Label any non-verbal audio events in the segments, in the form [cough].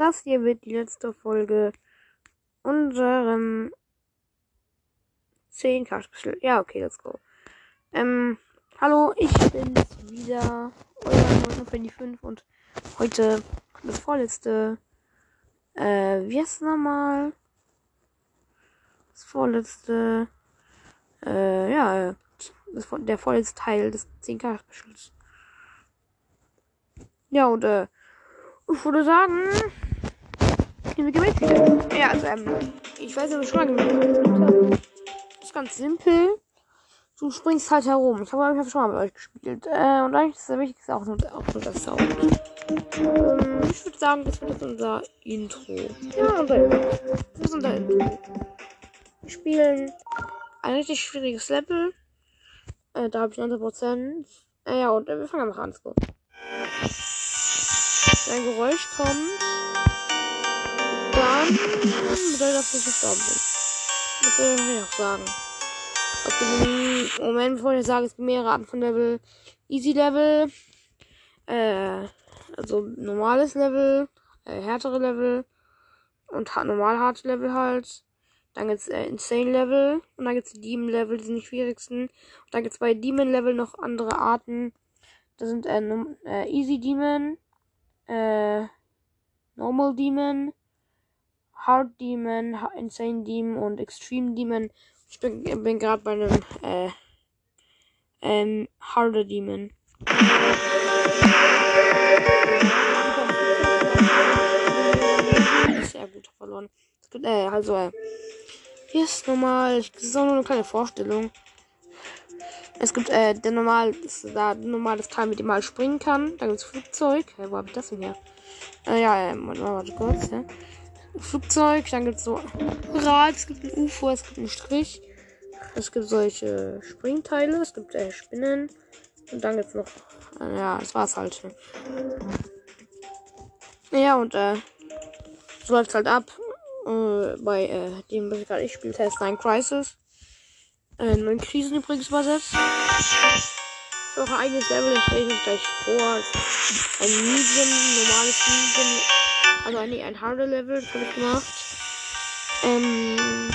das hier wird die letzte Folge unserem 10 Special. Ja, okay, let's go. Ähm, hallo, ich bin's wieder, euer 925 und heute das vorletzte, äh, wie heißt es nochmal? Das vorletzte, äh, ja, das, der vorletzte Teil des 10k Specials. Ja, und, äh, ich würde sagen, jetzt wieder. Ja, also, ähm, ich weiß nicht, was ich schon mal gemacht habe. Das ist ganz simpel. Du springst halt herum. Ich habe hab schon mal mit euch gespielt. Äh, und eigentlich ist das Wichtigste auch nur, auch nur das Sound. Ähm, ich würde sagen, das wird jetzt unser Intro. Ja, unser Intro. Das ist unser Intro. Wir spielen ein richtig schwieriges Level. Äh, da habe ich 90%. Äh, ja, und äh, wir fangen einfach an. So. Ein Geräusch kommt. Bedeutet das, dass ich gestorben bin. Was soll ich auch sagen? Okay, Moment, bevor ich sage, es gibt mehrere Arten von Level. Easy Level, äh, also normales Level, äh, härtere Level und normal harte Level halt. Dann gibt's äh, Insane Level und dann gibt's Demon Level, die sind die schwierigsten. Und dann gibt's bei Demon Level noch andere Arten. Das sind äh, äh, Easy Demon, äh, Normal Demon, Hard Demon, Insane Demon und Extreme Demon. Ich bin, bin gerade bei einem äh, ähm, Harder Demon. Sehr gut verloren. Äh, also, äh, hier ist normal. Das ist auch nur eine kleine Vorstellung. Es gibt, äh, der normal, ist da normal das Teil, mit dem man springen kann. Dann gibt es Flugzeug. Hey, wo hab ich das denn her? Äh, ja, äh, warte kurz, ja. Flugzeug, dann gibt es so Rad, es gibt ein UFO, es gibt einen Strich. Es gibt solche Springteile, es gibt äh, Spinnen. Und dann gibt es noch. Äh, ja, das war's halt. Ja, und äh, so läuft halt ab. Äh, bei äh, dem, was ich gerade spiele, Test 9 Crisis. Äh, neun Krisen übrigens übersetzt. Ich habe auch ein eigenes Level, das stelle ich euch gleich vor. Ein Medium, normales Medium. Also ein, ein harder Level, habe ich gemacht. Ähm,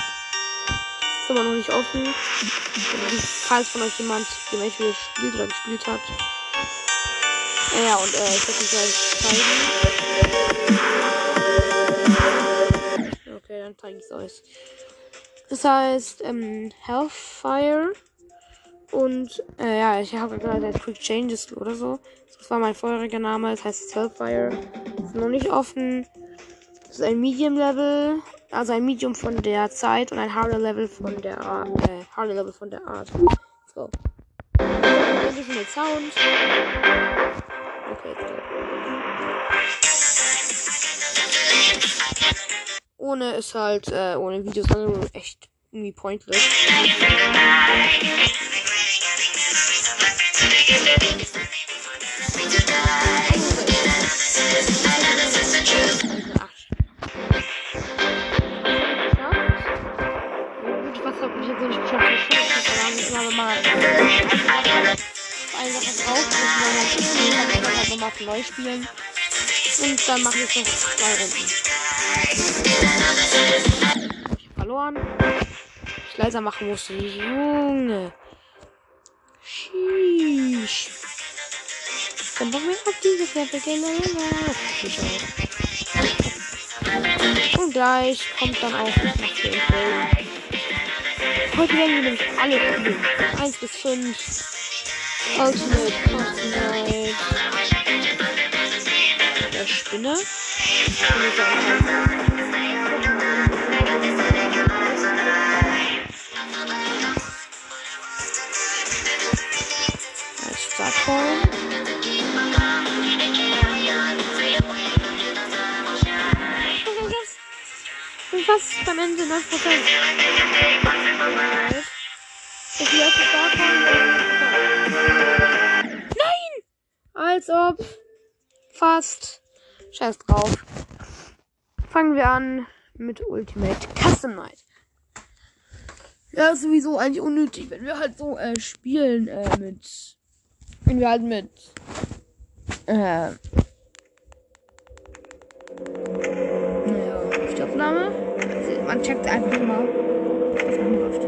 ist aber noch nicht offen. Falls von euch jemand die Match spielt oder gespielt hat. Ja, und äh, ich werde euch zeigen. Okay, dann zeige ich es euch. Das heißt, ähm, Hellfire. Und, äh, ja, ich habe gerade Quick Changes oder so. Das war mein vorheriger Name, das heißt Hellfire. Ist noch nicht offen. Das ist ein Medium Level. Also ein Medium von der Zeit und ein Harder Level von der Art. Äh, Harder Level von der Art. So. Ein bisschen mit Sound. Okay, jetzt Ohne ist halt, äh, ohne Videos, also echt irgendwie pointless. Neu spielen. Und dann mache ich noch zwei Runden. Ich verloren. Ich leiser machen musste. Junge. Sheesh. Dann machen wir auf diese Pferde Und gleich kommt dann auch noch der Info. Heute werden wir nämlich alle spielen. 1 bis 5. Ultimate, Ultimate der Spinne. Startball. Fast beim Ende 9%. Nein! Als ob. Fast. Scheiß drauf. Fangen wir an mit Ultimate Custom Night. Ja, ist sowieso eigentlich unnötig, wenn wir halt so äh, spielen äh, mit wenn wir halt mit äh, Stoffname. Also, man checkt einfach mal, was anläuft.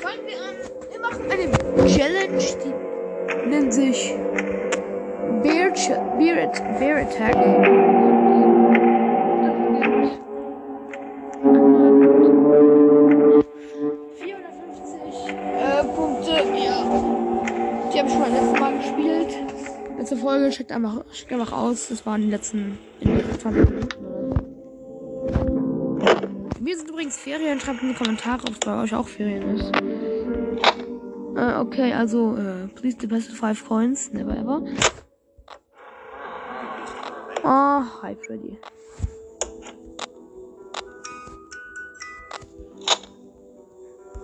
Fangen wir an. Wir machen eine Challenge, die nennt sich Bear, Ch Bear, Bear Attack. Letzte Folge checkt einfach, checkt einfach aus. Das waren die letzten in den letzten 20 Minuten. Wir sind übrigens Ferien. Schreibt in die Kommentare, ob es bei euch auch Ferien ist. Äh, okay, also, äh, please the best five coins. Never ever. Oh, hi Freddy.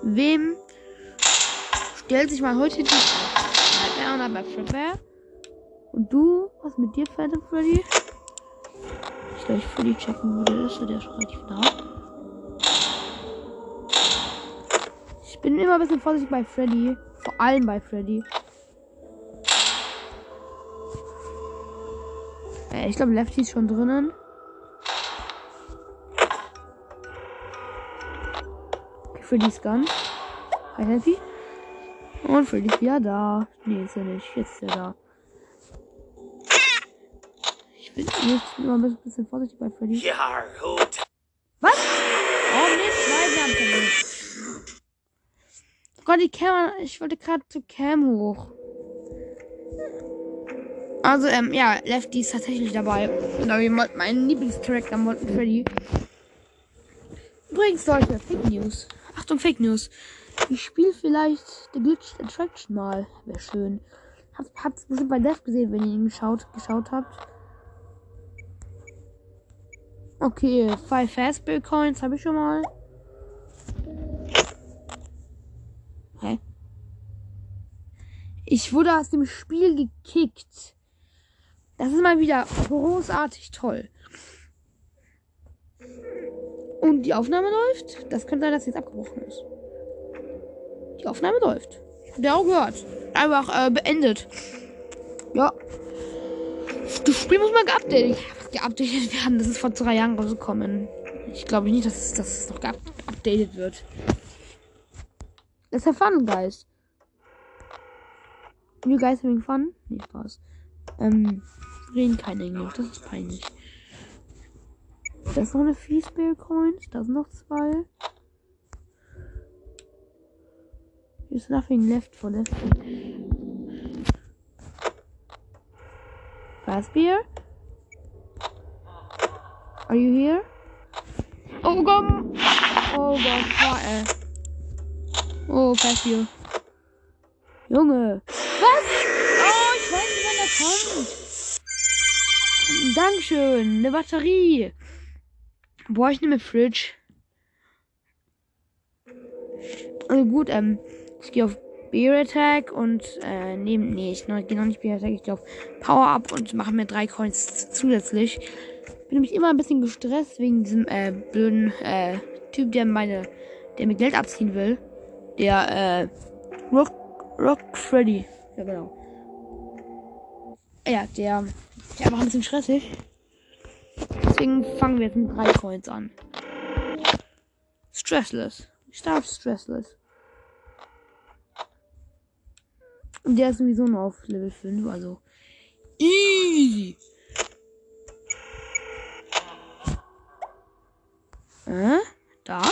Wem stellt sich mal heute die Nightmare und aber Fredbear? Und du? Was mit dir, Phantom Freddy? Ich glaube, ich Freddy checken würde. Ist der ist relativ nah. Ich bin immer ein bisschen vorsichtig bei Freddy. Vor allem bei Freddy. Äh, ich glaube, Lefty ist schon drinnen. Okay, Freddy's Gun. Hi, Lefty. Und Freddy ist wieder da. Nee, ist er nicht. Jetzt ist er da. Ich bin immer ein bisschen vorsichtig bei Freddy. Was? Oh, nee, zwei Lampen. Gott, die Cam, ich wollte gerade zu Cam hoch. Also, ähm, ja, Lefty ist tatsächlich dabei. Genau wie mein Lieblingscharakter, Molten Freddy. Übrigens, Leute, Fake News. Achtung, Fake News. Ich spiele vielleicht The Glitched Attraction mal. Wäre schön. Habt, habt's bestimmt bei Death gesehen, wenn ihr ihn geschaut, geschaut habt. Okay, 5 Fastbill Coins habe ich schon mal. Hä? Ich wurde aus dem Spiel gekickt. Das ist mal wieder großartig toll. Und die Aufnahme läuft. Das könnte sein, dass jetzt abgebrochen ist. Die Aufnahme läuft. Ihr auch gehört. Einfach äh, beendet. Ja. Das Spiel muss mal geupdatet, geupdatet werden. Das ist vor drei Jahren rausgekommen. Ich glaube nicht, dass dass es noch geupdatet wird. Das ist ja Fun, Guys. You guys having fun? Nee, Spaß. Ähm, reden kein Englisch, das ist peinlich. Da ist noch eine Feespear Coins, da sind noch zwei. There's nothing left for left. Beer? Are you here? Oh Gott! Oh Gott, äh. Oh, Fast beer. Junge! Was? Oh, ich weiß nicht, wann der kommt. Dankeschön, eine Batterie. Boah, ich nehme Fridge. Also gut, ähm, ich gehe auf Beer Attack und äh, nehme, nee, ich gehe noch nicht Beer Attack, ich gehe auf Power Up und mache mir drei Coins zusätzlich. Bin nämlich immer ein bisschen gestresst wegen diesem äh, blöden äh, Typ, der meine, der mir Geld abziehen will. Der äh, Rock, Rock Freddy. Ja, genau. Ja, der, der einfach ein bisschen stressig. Deswegen fangen wir jetzt mit drei Coins an. Stressless. Ich darf stressless. Und der ist sowieso nur auf Level 5, also easy. Äh, da.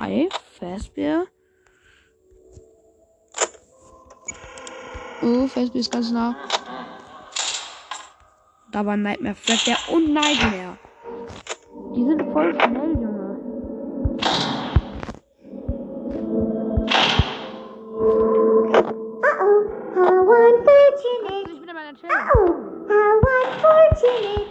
Hi, Fastbear. Oh, Fastbear ist ganz nah. Da war Nightmare Fred, der und Nightmare. Die sind voll schnell, Junge. Ich bin in meiner Challenge. Oh, how unfortunate.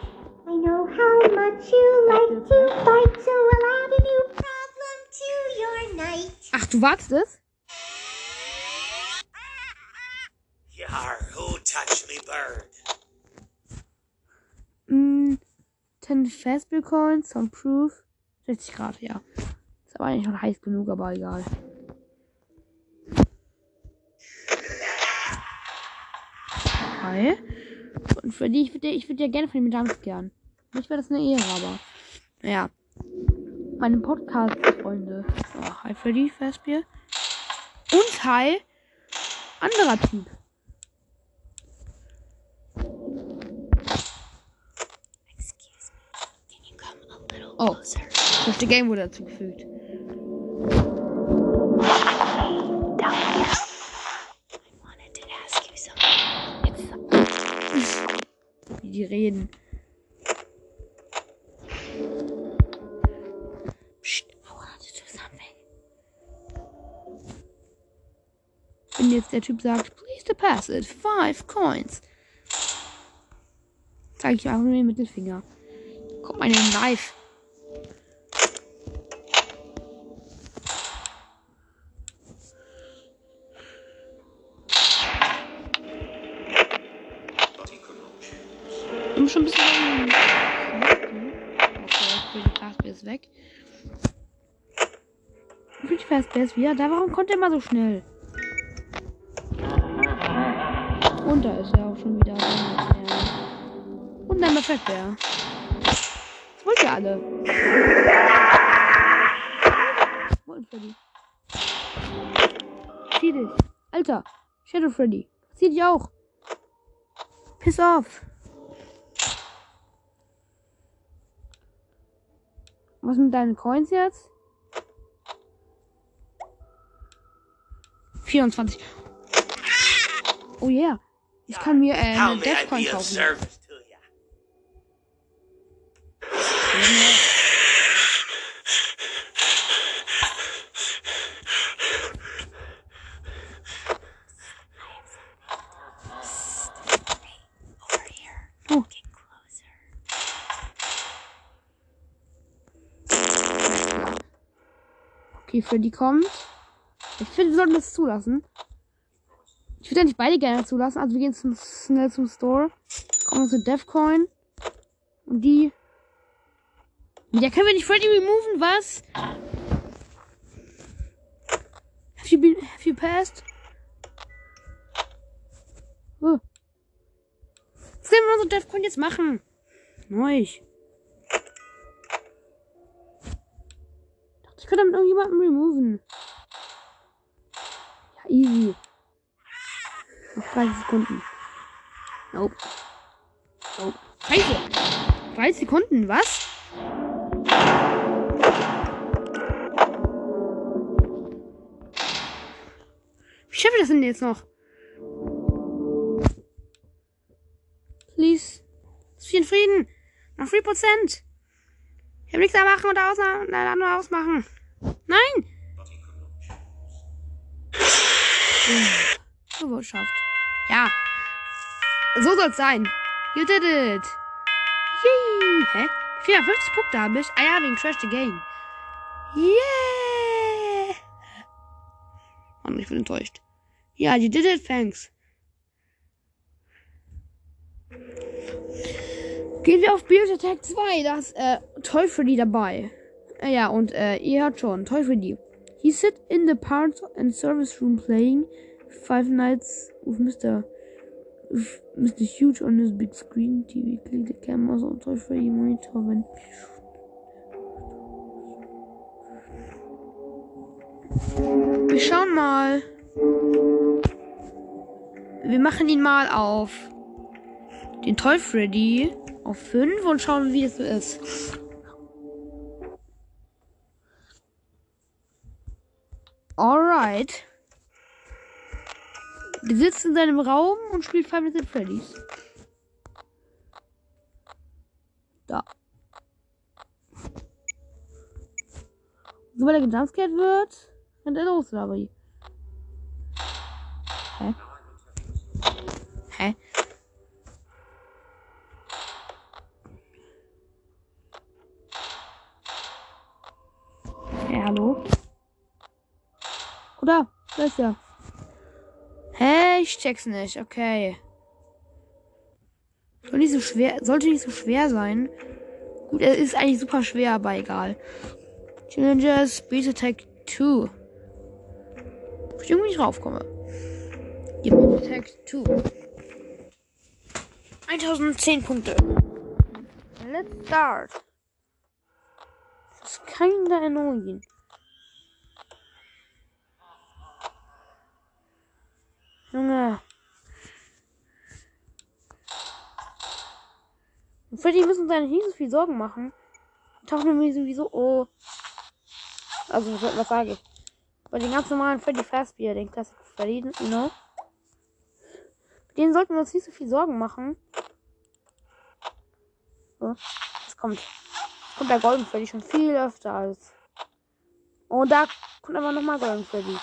I know how much you like to fight, so I'll add a new problem to your night. Ach, du wartest es? Yar, who touched me bird? Mm, 10 Fastbill Coins, some Proof. 60 Grad, ja. Ist aber eigentlich schon heiß genug, aber egal. Hi. Und für die, ich würde ich würd ja gerne von ihm gern. Mich wäre das eine Ehre, aber. Naja. Meine Podcast-Freunde. So, hi Freddy Fastbier. Und hi. Anderer Typ. Excuse me. Can you come a little Oh. Das the Game wurde dazugefügt. Die reden. Psst, wanted to do something. Wenn jetzt der Typ sagt, please deposit five coins. Zeige ich einfach nur den Mittelfinger. Kommt meine Knife. Bin schon ein bisschen. Okay, Fastbear ist weg. Die Fastbear ist wieder da. Warum kommt der immer so schnell? Und da ist er auch schon wieder. Und dann der Fettbär. Das wollt ihr alle. Wollen Freddy. Zieh dich. Alter. Shadow Freddy. Zieh dich auch. Piss off. Was mit deinen Coins jetzt? 24. Oh yeah. Ich kann mir äh, eine Deathcoin kaufen. service to you. Over here. Oh. Get closer. Okay, Freddy kommt. Ich finde, wir sollten das zulassen. Ich würde nicht beide gerne zulassen. Also wir gehen zum, schnell zum Store. Kommen zu Defcoin. Und die. Ja, können wir nicht Freddy removen, was? Have you been, have you passed? Oh. Was können wir unsere Defcoin jetzt machen? Neu. Ich könnte mit irgendjemandem removen. Ja, easy. Noch 30 Sekunden. Nope. Nope. Scheiße. 30 Sekunden, was? Wie schaffe ich das denn jetzt noch? Please. Ist viel Frieden. Noch 4%. Ich habe nichts da machen oder ausmachen. Nein, nur ausmachen. Nein! So wurde schafft. Ja. So soll's sein. You did it. Yay. Hä? 54 Punkte habe ich. Ah ja, wegen Trash the Game. Yeah. Mann, ich bin enttäuscht. Ja, you did it, thanks. Gehen wir auf Beauty Attack 2. Da ist äh, Freddy dabei. Äh, ja, und äh, ihr hört schon, Freddy. He sit in the parts and service room playing Five Nights with Mr. Mr. Huge on his big screen TV. Click the cameras on Freddy monitor when. Wir schauen mal. Wir machen ihn mal auf den Toy Freddy auf 5 und schauen, wie es so ist. Alright. Der sitzt in seinem Raum und spielt Five Nights at Freddy's. Da. Sobald er gejumpscared wird, rennt er los, oder wie? Hä? Hä? Hä, hallo? Da er. Hä? Ich check's nicht. Okay. Soll nicht so schwer, sollte nicht so schwer sein. Gut, er ist eigentlich super schwer, aber egal. Challenges, Speed Attack 2. Ob ich irgendwie nicht raufkomme. Speed Attack 2. 1010 Punkte. let's start. Das ist kinda annoying. Junge. Und Freddy müssen uns eigentlich nicht so viel Sorgen machen. Die tauchen mir sowieso. Oh. Also, was, sage ich? Bei den ganz normalen Freddy Fazbear, den Classic Freddy, you know? Den sollten wir uns nicht so viel Sorgen machen. So, es kommt. Es kommt der Golden Freddy schon viel öfter als. Und da kommt aber nochmal Golden Freddy.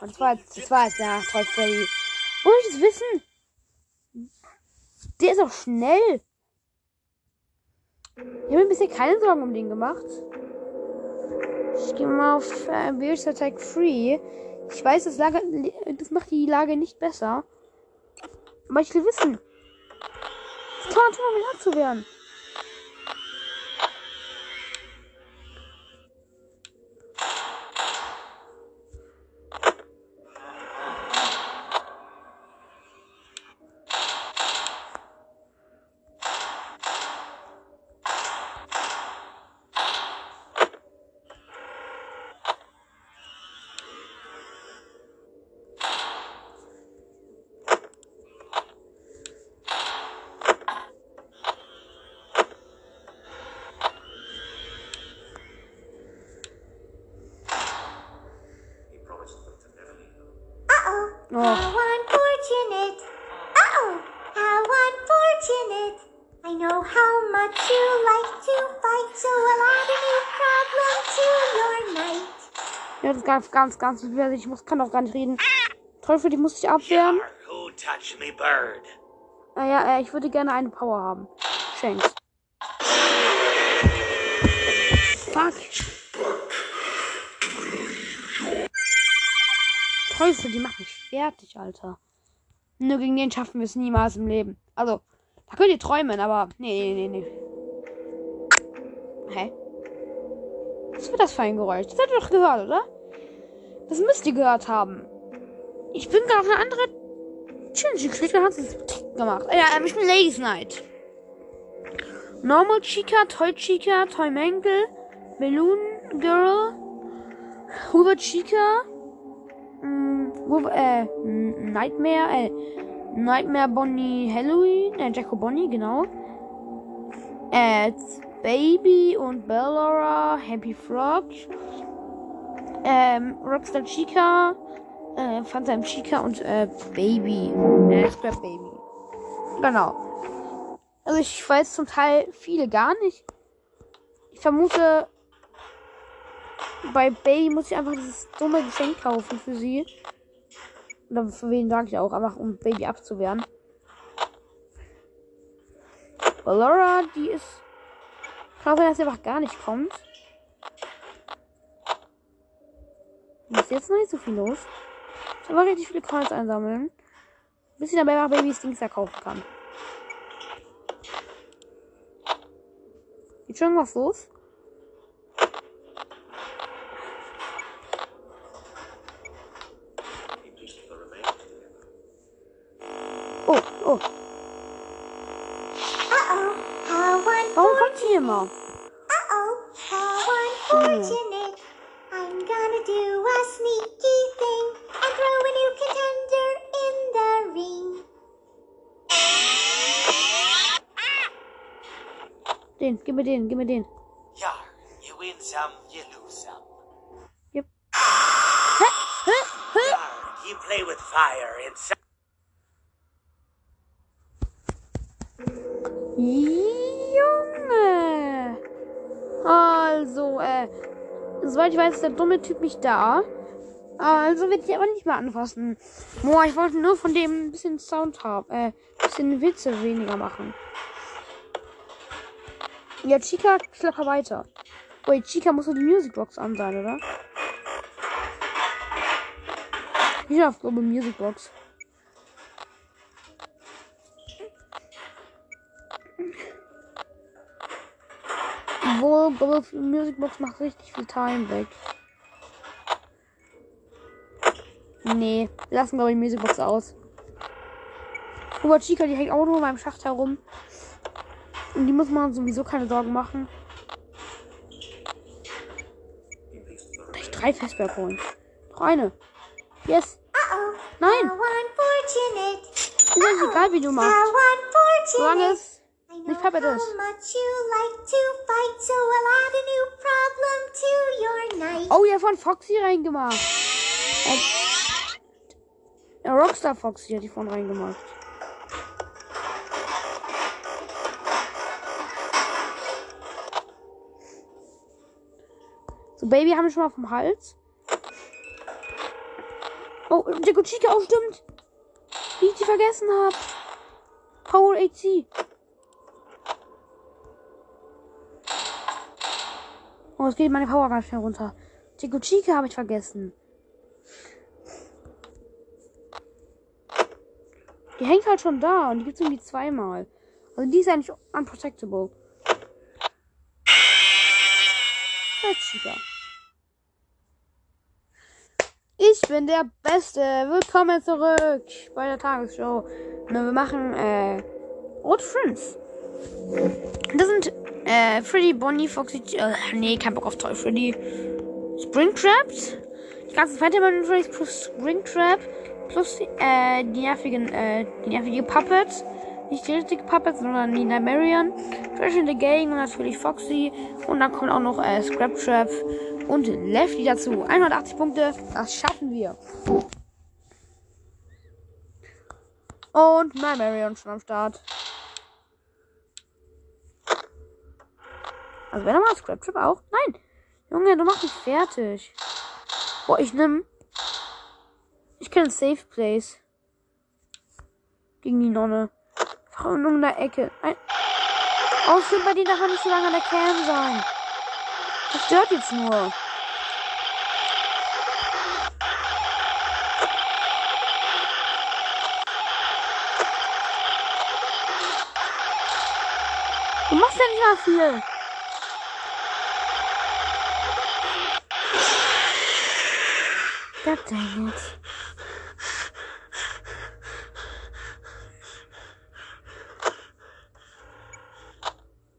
Und das war jetzt, das war jetzt ja Toy Freddy. Wo ich das wissen? Der ist auch schnell. Ich habe mir bisher keine Sorgen um den gemacht. Ich gehe mal auf äh, Bears Attack Free. Ich weiß, das, Lager, das macht die Lage nicht besser. Aber ich will wissen. Es kann tun, um wieder zu werden. He promised them to never leave them. Uh-oh. Oh. How unfortunate. Uh-oh. How unfortunate. I know how much you like to fight, so I'll add a new problem to your night. Ja, das ist ganz, ganz, ganz schwer. Ich muss, kann auch gar nicht reden. Teufel, die muss ich abwehren. Yar, who touched me bird? Ah ja, äh, ich würde gerne eine Power haben. Schenkt. Fuck. Teufel, die macht mich fertig, Alter. Nur gegen den schaffen wir es niemals im Leben. Also, da könnt ihr träumen, aber. Nee, nee, nee, nee. Hä? Was war das für ein Geräusch? Das habt ihr doch gehört, oder? Das müsst ihr gehört haben. Ich bin gerade auf eine andere und hat es gemacht. Ja, ähm, ich bin Ladies Night. Normal Chica, Toy Chica, Toy Mangle, Balloon Girl, Hoover Chica, mm, Hoover, äh, Nightmare, äh, Nightmare Bonnie Halloween, äh, Jacko Bonnie, genau. Äh, Baby und Bellora, Happy Frog, ähm, Rockstar Chica, äh, Phantom Chica und äh, Baby. Äh, Scrap Baby. Genau. Also ich weiß zum Teil viele gar nicht. Ich vermute, bei Baby muss ich einfach dieses dumme Geschenk kaufen für sie. Oder für wen sage ich auch, einfach um Baby abzuwehren. Laura, die ist. Ich glaube, dass sie einfach gar nicht kommt. Ist jetzt noch nicht so viel los. Ich aber richtig viele Coins einsammeln. Bis ich dabei noch Babys Dings kaufen kann. Geht schon was los? Gib mir den, gib mir den. Yar, you win some, you lose some. Yep. Hä? Hä? Hä? You play with fire some. Junge! Also, äh, soweit ich weiß, ist der dumme Typ nicht da. Also wird ich aber nicht mehr anfassen. Boah, ich wollte nur von dem ein bisschen Sound haben, äh, ein bisschen Witze weniger machen. Ja, Chica, klacker weiter. Wait, Chica muss doch die Musicbox an sein, oder? Ich auf glaube Musicbox. Obwohl, Bubble Musicbox macht richtig viel Time weg. Nee, wir lassen glaube ich Musicbox aus. Robert Chica, die hängt auch nur beim Schacht herum. Und die muss man sowieso keine Sorgen machen. Gleich drei Festberg holen. Noch eine. Yes. Nein. Ist eigentlich egal, wie du machst. Solange es nicht how ist. Oh, ihr habt von Foxy reingemacht. Ja, Rockstar Foxy hat die von reingemacht. So, Baby haben wir schon mal vom Hals. Oh, Deko Chica auch stimmt. Wie ich die vergessen habe. Power AC. Oh, es geht meine Power ganz schnell runter. Chico Chica habe ich vergessen. Die hängt halt schon da und die gibt es irgendwie zweimal. Also die ist eigentlich unprotectable. Red Chica. Ich bin der Beste. Willkommen zurück bei der Tagesshow. Na, wir machen äh, Old Friends. Das sind äh, Freddy, Bonnie, Foxy. Äh, nee, kein Bock auf Toy Freddy. Springtraps. Die ganzen Fighter Freddy's plus Springtrap. Plus äh, die nervigen, äh, die nervige Puppets. Nicht die richtige Puppets, sondern die Nigerian. Trash in the Gang und natürlich Foxy. Und dann kommt auch noch äh, Scrap Trap und Lefty dazu. 180 Punkte, das schaffen wir. Und Nigerian schon am Start. Also wenn er mal Scrap Trap auch. Nein! Junge, du machst mich fertig. Boah, ich nimm. Ich kenne Safe Place. Gegen die Nonne. Einfach in irgendeiner Ecke. Ein oh, stimmt, bei denen darf man nicht so lange an der Cam sein. Das stört jetzt nur. Nicht mal viel. God dang it.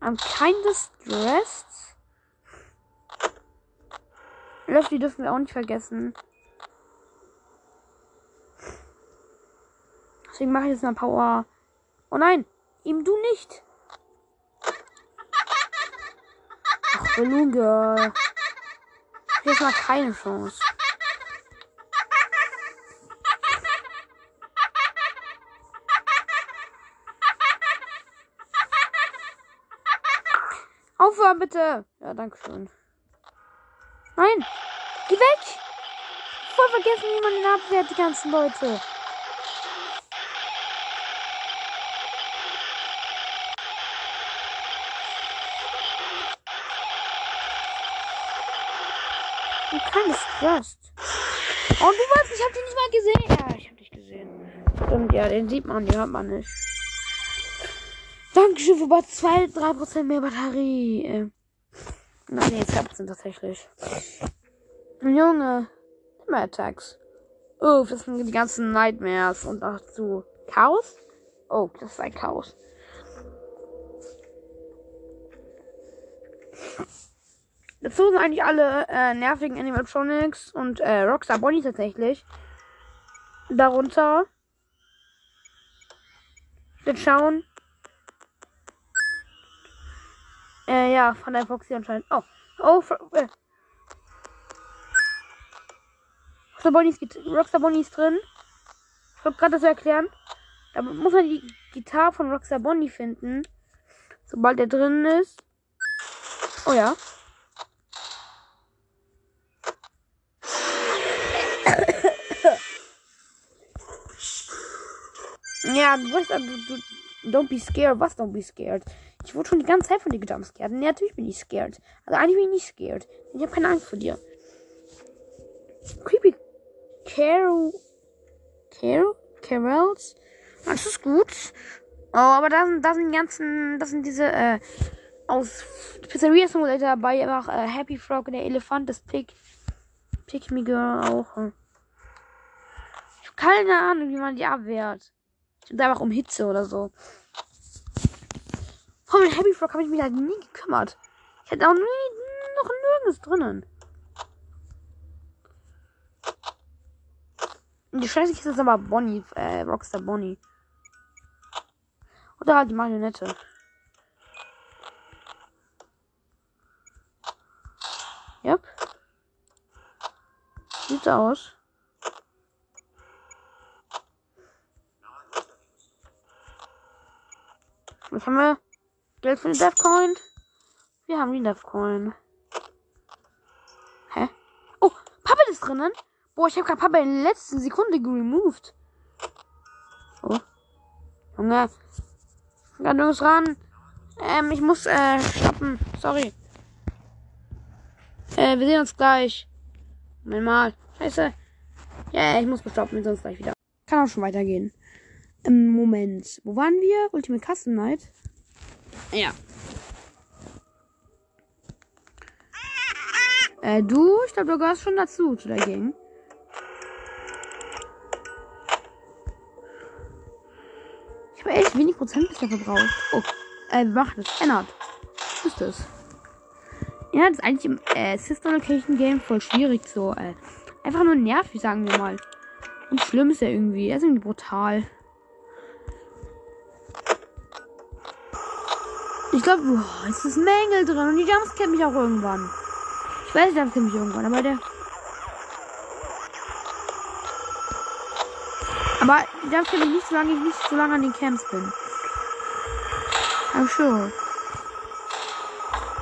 I'm kinda stressed. Löffel dürfen wir auch nicht vergessen. Deswegen mache ich jetzt mal Power. Oh nein, ihm du nicht. Ach, Balloon Girl. Jetzt mal keine Chance. Aufhören bitte. Ja, danke schön. Nein, geh weg. Voll vergessen, wie man den abwehrt, die ganzen Leute. Ich bin stressed. Oh, du weißt, ich hab dich nicht mal gesehen. Ja, ich hab dich gesehen. Stimmt, ja, den sieht man, den hört man nicht. Dankeschön für über 2, 3% mehr Batterie. Äh, Nein, nee, 2% tatsächlich. Junge. Immer Attacks. Oh, das sind die ganzen Nightmares und dazu Chaos. Oh, das ist ein Chaos. Dazu sind eigentlich alle äh, nervigen Animatronics und äh, Rockstar Bonnie tatsächlich. Darunter. Jetzt schauen. Äh, ja, von der Foxy anscheinend. Oh. Oh, äh. Rockstar Bonnie ist, Rockstar Bonnie ist drin. Ich wollte gerade das erklären. Da muss man die Gitarre von Rockstar Bonnie finden. Sobald er drin ist. Oh ja. Ja, du weißt, also, du, du, don't be scared. Was don't be scared? Ich wurde schon die ganze Zeit von dir gejumpscared. Nee, natürlich bin ich scared. Also eigentlich bin ich nicht scared. Ich habe keine Angst vor dir. Creepy Carol. Carol? Carols? Das ist gut. Oh, aber da sind, da sind die ganzen, das sind diese, äh, aus Pizzeria Simulator dabei, einfach äh, Happy Frog, der Elefant, das Pig, Pick Me Girl auch. Äh. keine Ahnung, wie man die abwehrt. Ich bin einfach um Hitze oder so. Von dem Happy Frog habe ich mich halt nie gekümmert. Ich hatte auch nie, noch nirgends drinnen. Die scheiße ist aber Bonnie, äh, Rockstar Bonnie. Oder halt die Marionette. Yep. Sieht so aus. Was haben wir? Geld für den Deathcoin? Wir haben den Deathcoin. Hä? Oh, Puppet ist drinnen. Boah, ich habe gerade Papa in der letzten Sekunde geremoved. Oh. Junge. Gerade nirgends ran. Ähm, ich muss, äh, stoppen. Sorry. Äh, wir sehen uns gleich. Moment mal. Scheiße. Ja, ich muss stoppen, wir sehen uns gleich wieder. Kann auch schon weitergehen. Moment. Wo waren wir? Ultimate Custom Night? Ja. Äh, du? Ich glaube, du gehörst schon dazu, zu der Gang. Ich habe echt wenig Prozent bisher verbraucht. Oh, äh, wir machen das. Ändert. Was ist das? Ja, das ist eigentlich im äh, Sister Location Game voll schwierig so. Äh, einfach nur nervig, sagen wir mal. Und schlimm ist er irgendwie. Er ist irgendwie brutal. Ich glaube, oh, es ist Mängel drin und die Jumps kennt mich auch irgendwann. Ich weiß, die Jumps kennt mich irgendwann, aber der. Aber die Jumps kennt mich nicht, solange ich nicht so lange an den Camps bin. I'm sure.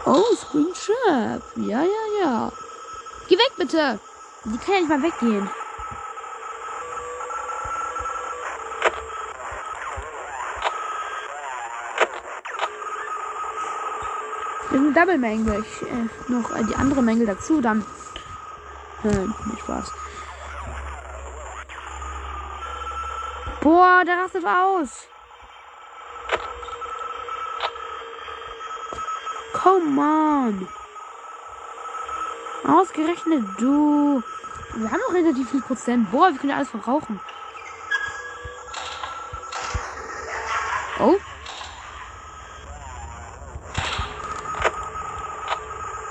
Oh, Screen Trap. Ja, ja, ja. Geh weg, bitte. Die kann ja nicht mal weggehen. Sind Double Mangle. Ich, äh, noch äh, die andere Mängel dazu, dann. Äh, nicht Spaß. Boah, der rastet aus. Come on. Ausgerechnet du. Wir haben noch relativ viel Prozent. Boah, wir können alles verbrauchen.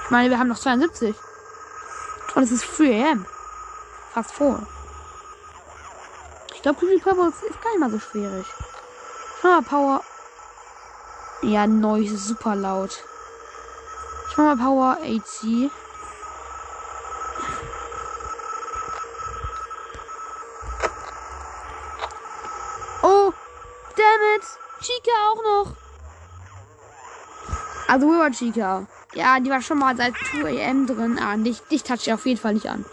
Ich meine, wir haben noch 72. Und es ist 3 am. Fast vor. Ich glaube, Creepy Purple ist gar nicht mal so schwierig. Schau mal, Power. Ja, neu super laut. Schau mal, Power AC. Oh, damn it. Chica auch noch. Also, River Chica. Ja, die war schon mal seit 2 am drin. Ah, dich, dich touch ich auf jeden Fall nicht an.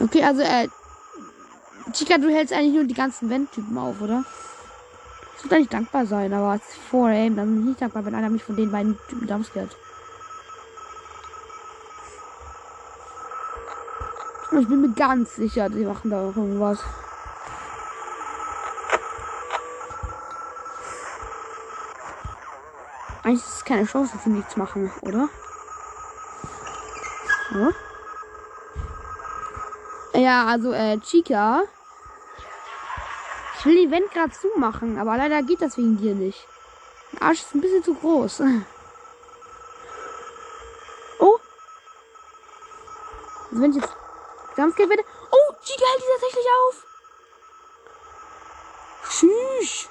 Okay, also, äh, Chica, du hältst eigentlich nur die ganzen Wendtypen auf, oder? Ich sollte eigentlich dankbar sein, aber ist 4 am, dann bin ich nicht dankbar, wenn einer mich von den beiden Typen dumpscared. Ich bin mir ganz sicher, die machen da auch irgendwas. Eigentlich ist es keine Chance, sie nichts machen, oder? So. Ja, also, äh, Chica. Ich will die Wand gerade zumachen, aber leider geht das wegen dir nicht. Der Arsch ist ein bisschen zu groß. [laughs] Oh. Also wenn ich jetzt Jumpscare werde. Oh, Chica hält die tatsächlich auf. Tschüss.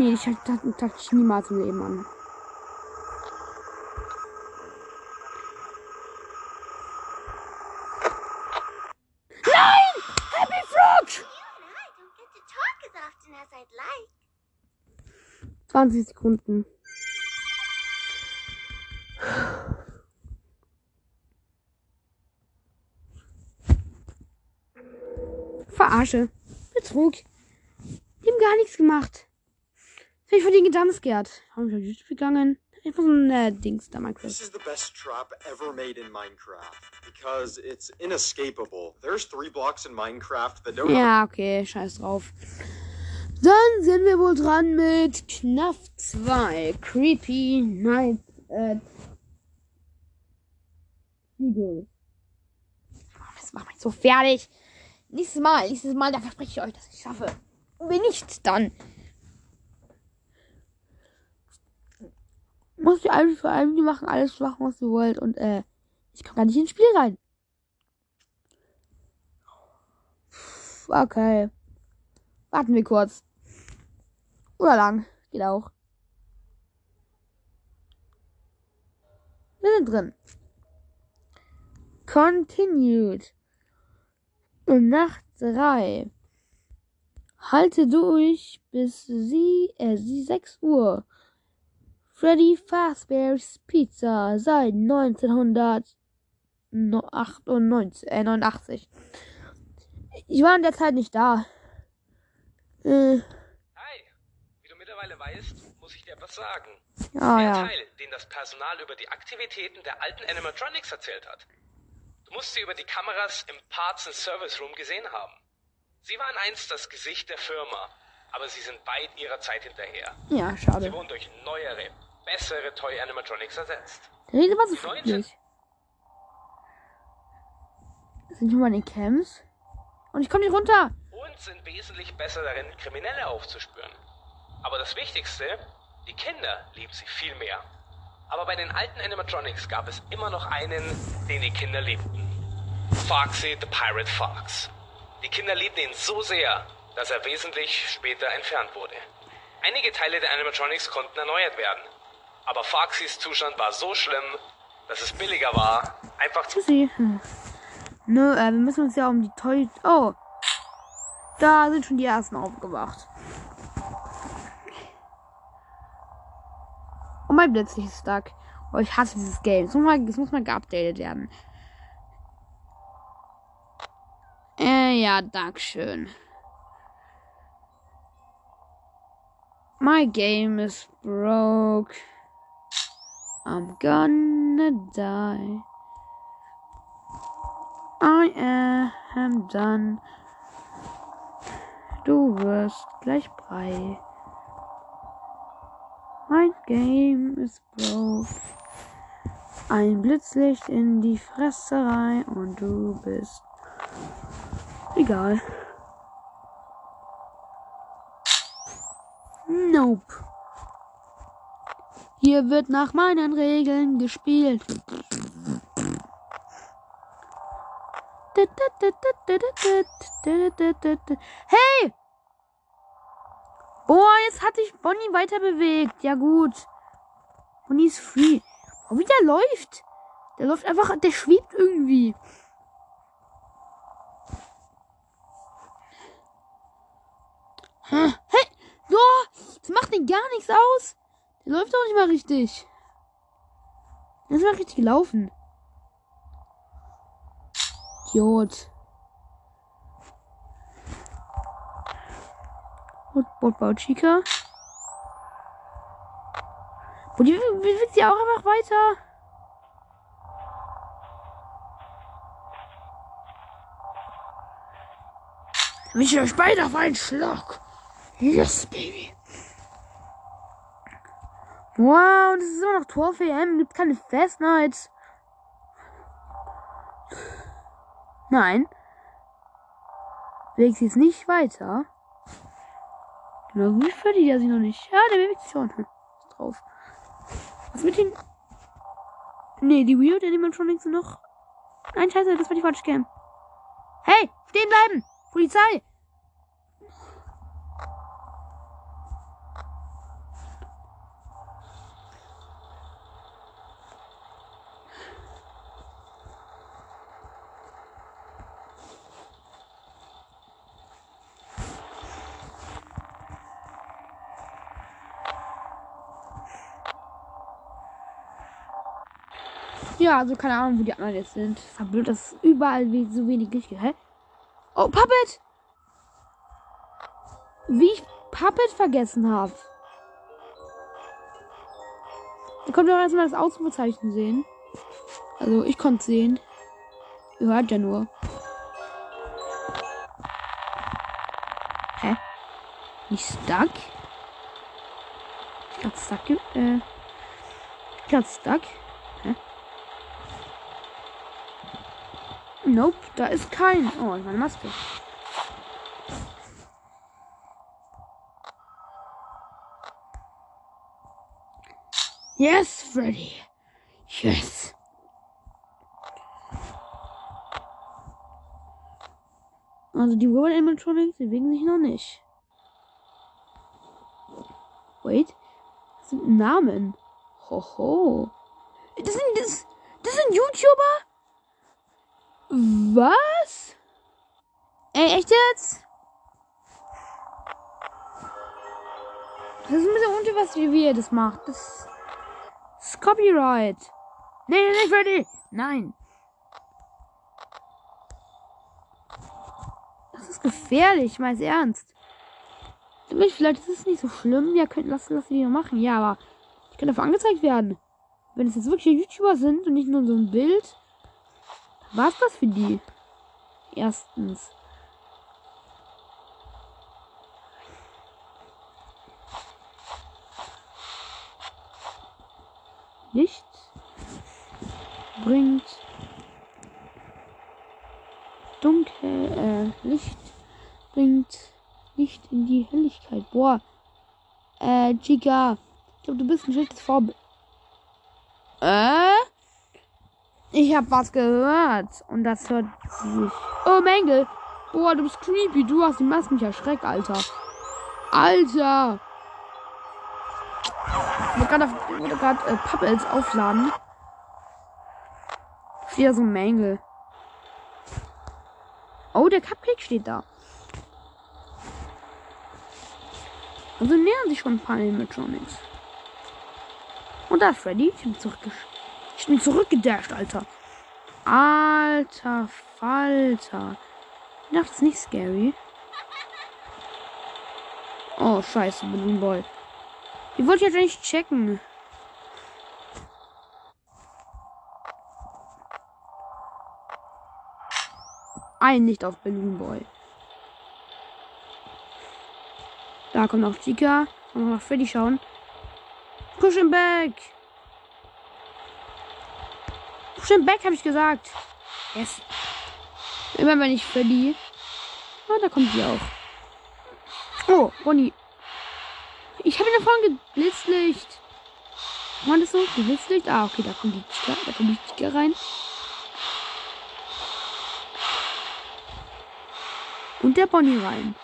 Nee, ich hatte das niemals im Leben an. Nein! Happy Frog! You and I don't get to talk as often as I'd like. 20 Sekunden. Verarsche. Betrug. Die haben gar nichts gemacht. Ich bin von denen gejumpscared. Haben wir YouTube gegangen? Einfach so ein äh, Dings da, Minecraft. This is the best trap ever made in Minecraft because it's inescapable. There's three blocks in Minecraft that don't Ja, okay, scheiß drauf. Dann sind wir wohl dran mit Knaff 2. Creepy Night. Äh, Eagle. Das macht mich so fertig. Nächstes Mal, nächstes Mal, da verspreche ich euch, dass ich es schaffe. Und wenn nicht, dann. Muss ihr alles für allem machen, alles machen, was ihr wollt. Und äh, ich komme gar nicht ins Spiel rein. Okay. Warten wir kurz. Oder lang. Geht auch. Wir sind drin. Continued. Nacht 3. Halte durch bis sie, äh, sie 6 Uhr. Freddy Fazbear's Pizza seit 1998, äh, 89. Ich war in der Zeit nicht da. Äh, Hi, wie du mittlerweile weißt, muss ich dir etwas sagen. ja, der ja. Teil, den das Personal über die Aktivitäten der alten Animatronics erzählt hat. Du musst sie über die Kameras im Parts and Service Room gesehen haben. Sie waren einst das Gesicht der Firma, aber sie sind weit ihrer Zeit hinterher. Ja, Sie schade. wurden durch neuere, bessere Toy Animatronics ersetzt. Redet immer so friedlich. Sind wir mal in den Camps? Und ich komme nicht runter. und sind wesentlich besser darin, Kriminelle aufzuspüren. Aber das Wichtigste, die Kinder lieben sie viel mehr. Aber bei den alten Animatronics gab es immer noch einen, den die Kinder liebten. Foxy the Pirate Fox. Die Kinder liebten ihn so sehr, dass er wesentlich später entfernt wurde. Einige Teile der Animatronics konnten erneuert werden. Aber Foxys Zustand war so schlimm, dass es billiger war, einfach zu Tschüssi. Nö, äh, wir müssen uns ja um die Toy... Oh. Da sind schon die ersten aufgewacht. Und mein Blitzlicht ist stuck. Oh, ich hasse dieses Game. Das muss mal, das muss mal geupdatet werden. Äh, ja, dankeschön. My game is broke. I'm gonna die. I am done. Du wirst gleich Brei. Mein Game ist broke. Ein Blitzlicht in die Fresserei und du bist. Egal. Nope. Hier wird nach meinen Regeln gespielt. Hey! Oh, jetzt hat sich Bonnie weiter bewegt. Ja gut. Bonnie ist free. Oh, wie der läuft. Der läuft einfach, der schwebt irgendwie. Hey! Oh, das macht den gar nichts aus. Der läuft doch nicht mal richtig. Der ist mal richtig gelaufen. Idiot. Und Botbau Chica. Und die will sie auch einfach weiter. Mich euch beide auf einen Schlag. Yes, baby. Wow, das ist immer noch Tor für EM. Gibt keine Fast. Nein. Bewegt sich jetzt nicht weiter. Genau, wie verdient er sich noch nicht? Ja, der bewegt sich schon. Ist [laughs] drauf. Was mit den. Nee, die Weird Animatronics sind noch. Nein, scheiße, das war die falsche Cam. Hey, stehen bleiben! Polizei! Ja, also keine Ahnung, wo die anderen jetzt sind. Es ist blöd, dass überall so wenig Licht gibt. Hä? Oh, Puppet! Wie ich Puppet vergessen habe. Ihr könnt doch erstmal das Ausrufezeichen sehen. Also, ich konnte sehen. Ihr hört ja nur. Hä? Nicht stuck? Ich glaube stuck. Äh, ich glaube stuck. Nope, da ist kein. Oh, meine Maske. Yes, Freddy. Yes. Also die Robot Animatronics bewegen sich noch nicht. Wait. Das sind Namen. Hoho. Das sind, das, das sind YouTuber? Was? Ey, echt jetzt? Das ist ein bisschen unter was wie ihr das macht. Das ist Copyright. Nee, nicht Freddy. Nein. Das ist gefährlich, ich mein's ernst. Vielleicht ist es nicht so schlimm. Ja, könnt, lass, lass die machen. Ja, aber ich kann dafür angezeigt werden. Wenn es jetzt wirklich YouTuber sind und nicht nur so ein Bild, war's das für die. Erstens. Licht bringt dunkel, äh, Licht bringt Licht in die Helligkeit. Boah. Äh, Chica. Ich glaube, du bist ein schlechtes Vorbild. Äh? Ich hab was gehört. Und das hört sich. Oh, Mengel. Boah, du bist creepy. Du hast die Maske mich erschreckt, Alter. Alter. Ich wollte gerade äh, Puppets aufladen. Wieder so ein Mängel. Oh, der Cupcake steht da. Also nähern sich schon ein paar Animatronics. Und da ist Freddy. Ich bin, zurückgesch ich bin zurückgedasht, Alter. Alter Falter. Ich dachte, ist nicht scary. Oh, scheiße, Balloon Boy. Die wollte ich jetzt nicht checken. Ein Licht auf Balloon Boy. Da kommt noch Chica. Und noch Freddy schauen. Push him back. Him back, habe ich gesagt. Yes. Immer wenn ich Freddy. Ah, da kommt die auch. Oh, Bonnie. Ich habe ihn davon geblitzlicht. War das so? Geblitzlicht? Ah, okay, da kommt die Chica. Da kommt die Chica rein. Und der Bonnie rein.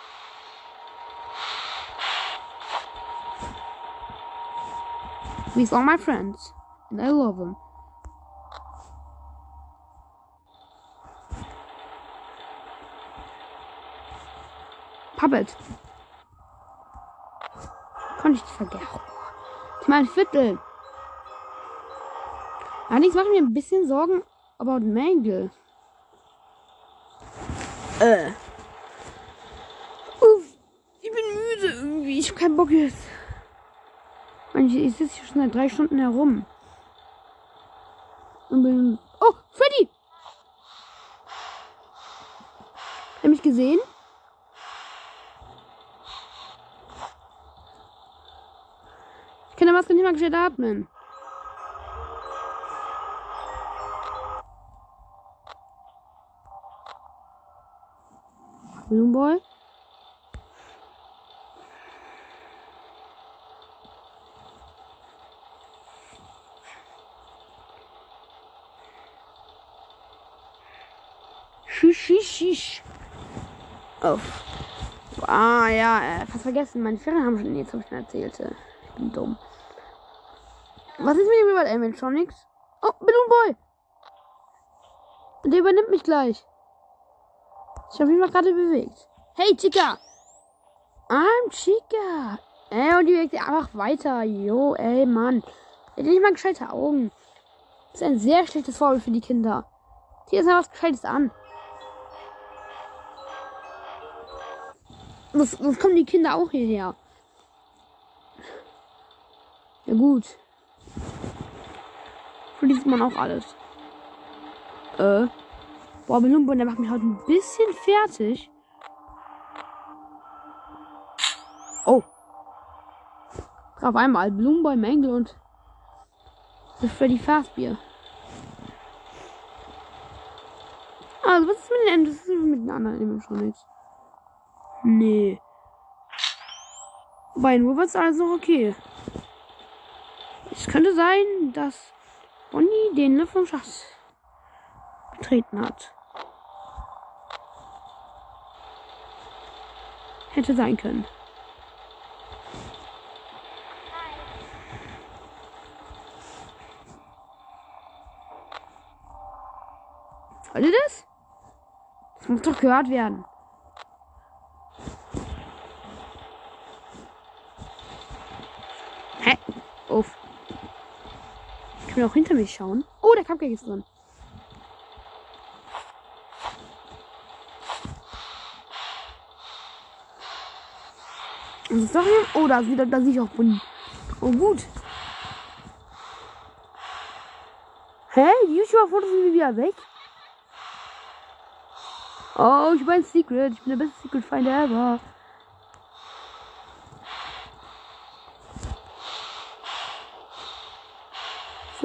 These are my friends, and I love them. Puppet. Konnte ich vergessen. Ich meine Viertel. Allerdings mache ich mir ein bisschen Sorgen about Mangle. Äh. Uff, ich bin müde irgendwie. Ich habe keinen Bock jetzt. Ich, ich sitze hier schon seit drei Stunden herum. Und bin. Oh, Freddy! Hat er mich gesehen? Ich kann der Maske nicht mal gescheit atmen. Balloon Boy. Schisch. Oh. Ah, ja, äh, fast vergessen. Meine Ferien haben schon. Jetzt habe ich schon erzählt. äh, Ich bin dumm. Was ist mit dem Rival Animatronics? Oh, Balloon Boy! Der übernimmt mich gleich. Ich habe ihn mal gerade bewegt. Hey, Chica! I'm Chica! Ey, und die bewegt einfach weiter. Jo, ey, Mann. Er hat nicht mal gescheite Augen. Das ist ein sehr schlechtes Vorbild für die Kinder. Hier ist mal was Gescheites an. Was kommen die Kinder auch hierher? Ja gut. Sieht man auch alles. Äh. Boah, Belumbo, der macht mich heute ein bisschen fertig. Oh. Auf einmal Blumenboy, Mangle und das Freddy Fastbier. Also, was ist mit den, was ist mit den anderen Animatronics? Nee. Bei nur wird alles noch okay. Es könnte sein, dass Bonnie den Schatz betreten hat. Hätte sein können. Sollte das? Das muss doch gehört werden. Hä? Uff. Kann auch hinter mich schauen. Oh, der Cupcake ist drin. Das ist doch hier. Oh, da, wieder, da sehe ich auch Bunny. Oh, gut. Hä? Die YouTuber-Fotos sind wieder weg? Oh, ich bin ein Secret. Ich bin der beste Secret Finder ever.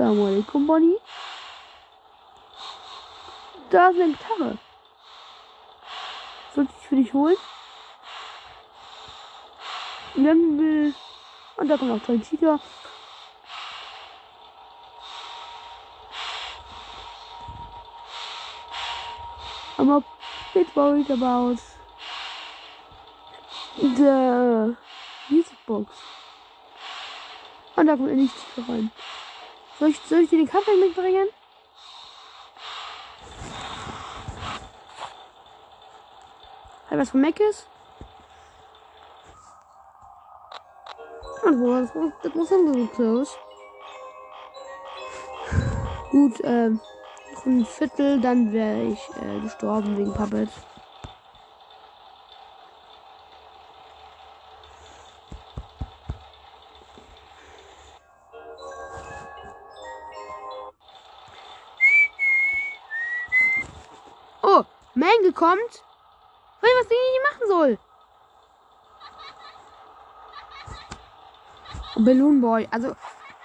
Assalamu alaikum, Bonnie. Da ist eine Gitarre. Sollte ich für dich holen? Dann will. Und da kommt auch Toy Cheetah. I'm a bit worried about the music box. Und da kommt er nicht rein. Soll ich, soll ich dir den Kaffee mitbringen? Hat was von Mac ist? Und wo? Das das muss dann so close. Gut, ähm, ein Viertel, dann wäre ich äh, gestorben wegen Puppet. Kommt. Weiß was ich machen soll. Balloon Boy. Also,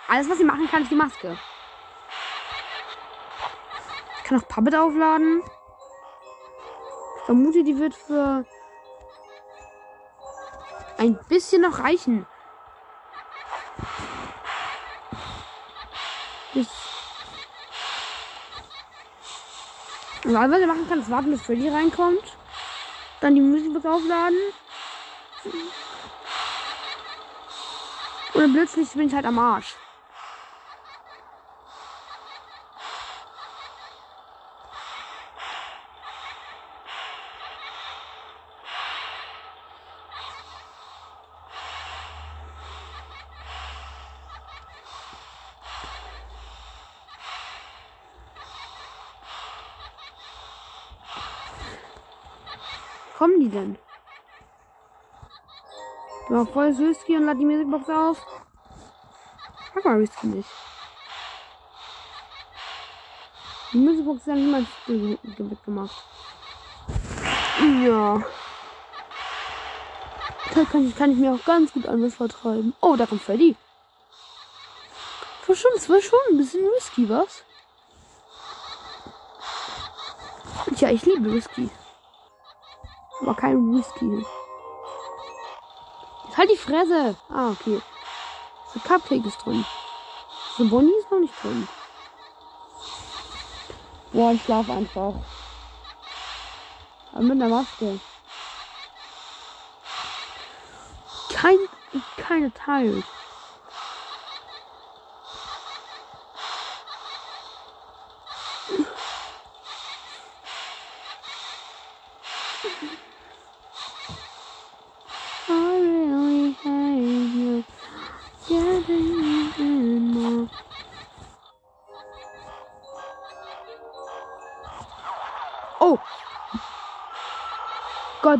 alles, was sie machen kann, ist die Maske. Ich kann auch Puppet aufladen. Ich vermute, die wird für ein bisschen noch reichen. Alles, was ihr machen kann, ist warten, bis Freddy reinkommt. Dann die Musik aufladen. Und dann plötzlich bin ich halt am Arsch. Kommen die denn? Ja, voll Whisky und lad die Musicbox auf. Mag mal Whisky nicht. Die Musicbox ist ja niemals mitgemacht. Ja. Da kann ich, kann ich mir auch ganz gut anders vertreiben. Oh, da kommt Freddy. War schon, es war schon ein bisschen Whisky, was? Tja, ich liebe Whisky. Aber kein Whisky. Jetzt halt die Fresse. Ah, okay. So Cupcake ist drin. So Bonnie ist noch nicht drin. Boah, ich schlaf einfach. Aber mit einer Maske. Kein, keine Teil.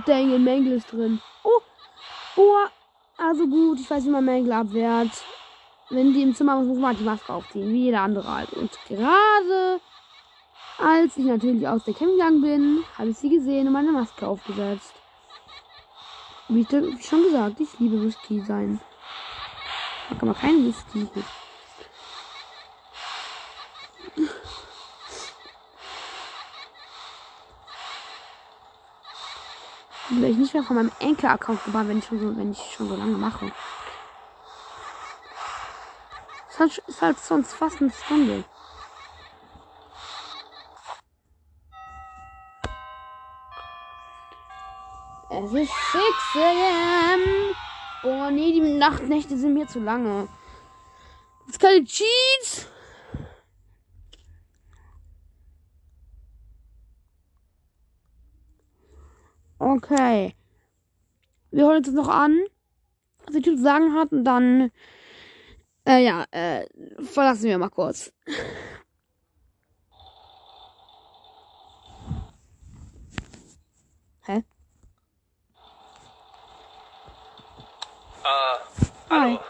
Dang, Mangle ist drin. Oh! Oh! Also gut, ich weiß, wie man Mangle abwehrt. Wenn die im Zimmer ist, muss man die Maske aufziehen, wie jeder andere halt. Und gerade als ich natürlich aus der Camp gegangen bin, habe ich sie gesehen und meine Maske aufgesetzt. Wie, schon gesagt, ich liebe Whisky sein. Ich mag aber keinen Whisky. Spiel werde ich nicht mehr von meinem Enkel-Account gebannt, wenn ich schon so, wenn ich schon so lange mache. Das halt- ist halt sonst fast eine Stunde. Es ist 6 am. Boah, nee, die Nachtnächte sind mir zu lange. Jetzt keine Cheats. Okay. Wir hören uns jetzt noch an, was der Typ zu sagen hat und dann, äh, ja, äh, verlassen wir mal kurz. Hä? Äh, Hi. hallo.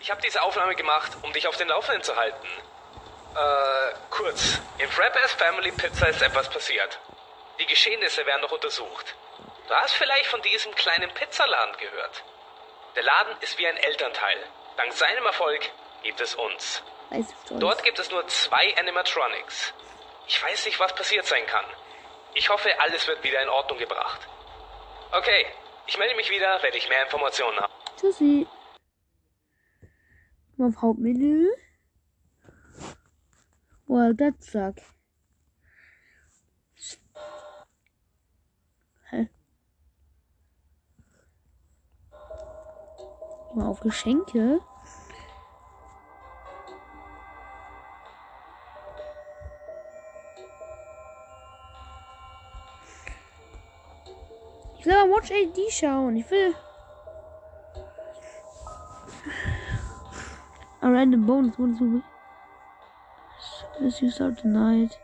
Ich habe diese Aufnahme gemacht, um dich auf den Laufenden zu halten. Äh, kurz. In Frappers Family Pizza ist etwas passiert. Die Geschehnisse werden noch untersucht. Du hast vielleicht von diesem kleinen Pizzaladen gehört. Der Laden ist wie ein Elternteil. Dank seinem Erfolg gibt es uns. Weiß ich schon. Dort gibt es nur zwei Animatronics. Ich weiß nicht, was passiert sein kann. Ich hoffe, alles wird wieder in Ordnung gebracht. Okay, ich melde mich wieder, wenn ich mehr Informationen habe. Tschüssi. Auf Hauptmenü. Well, that suck. Hä? Mal auf Geschenke. Ich will aber Watch AD schauen. Ich will. A random bonus. Is it? As you start tonight.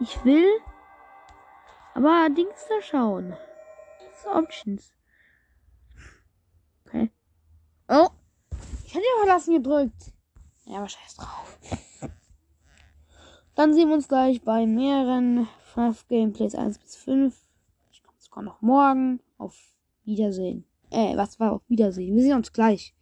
Ich will aber Dings da schauen. Das ist Options. Okay. Oh. Ich hätte ja verlassen gedrückt. Ja, aber scheiß drauf. Dann sehen wir uns gleich bei mehreren Five Gameplays 1 bis 5. Ich komme sogar noch morgen. Auf Wiedersehen. Äh, was war auf Wiedersehen? Wir sehen uns gleich.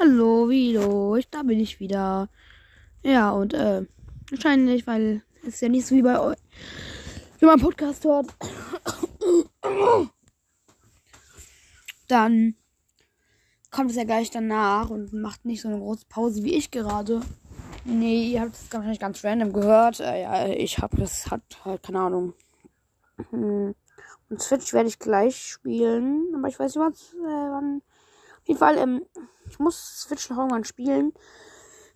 Hallo, Vilo. Ich, da bin ich wieder. Ja, und äh, wahrscheinlich, weil es ja nicht so wie bei euch, wie man Podcast hört. Dann kommt es ja gleich danach und macht nicht so eine große Pause wie ich gerade. Nee, ihr habt es wahrscheinlich ganz random gehört. Äh, ja, ich habe das, hat halt, keine Ahnung. Hm. Und Switch werde ich gleich spielen, aber ich weiß nicht, was, äh, wann. Auf jeden Fall, ähm, ich muss Switch noch irgendwann spielen.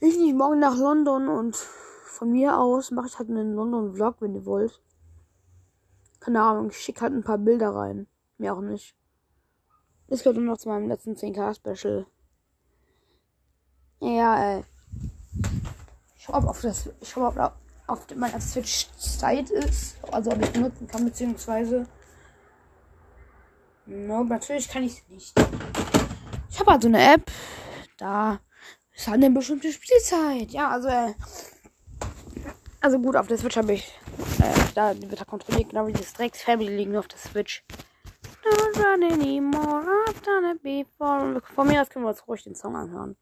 Ich nicht morgen nach London und von mir aus mache ich halt einen London-Vlog, wenn ihr wollt. Keine Ahnung, ich schicke halt ein paar Bilder rein. Mehr auch nicht. Das gehört nur noch zu meinem letzten 10k-Special. Ja, äh. Ich ob auf das, ich ob auf, auf meiner Switch Zeit ist. Also, ob ich benutzen kann, beziehungsweise. No, natürlich kann ich es nicht. Ich habe halt so eine App. Da ist halt eine bestimmte Spielzeit. Ja, also, äh, also gut, auf der Switch habe ich, äh, da wird er kontrolliert, genau wie das Drecks Family liegen nur auf der Switch. Don't run anymore, I've done it before. Von mir aus können wir uns ruhig den Song anhören.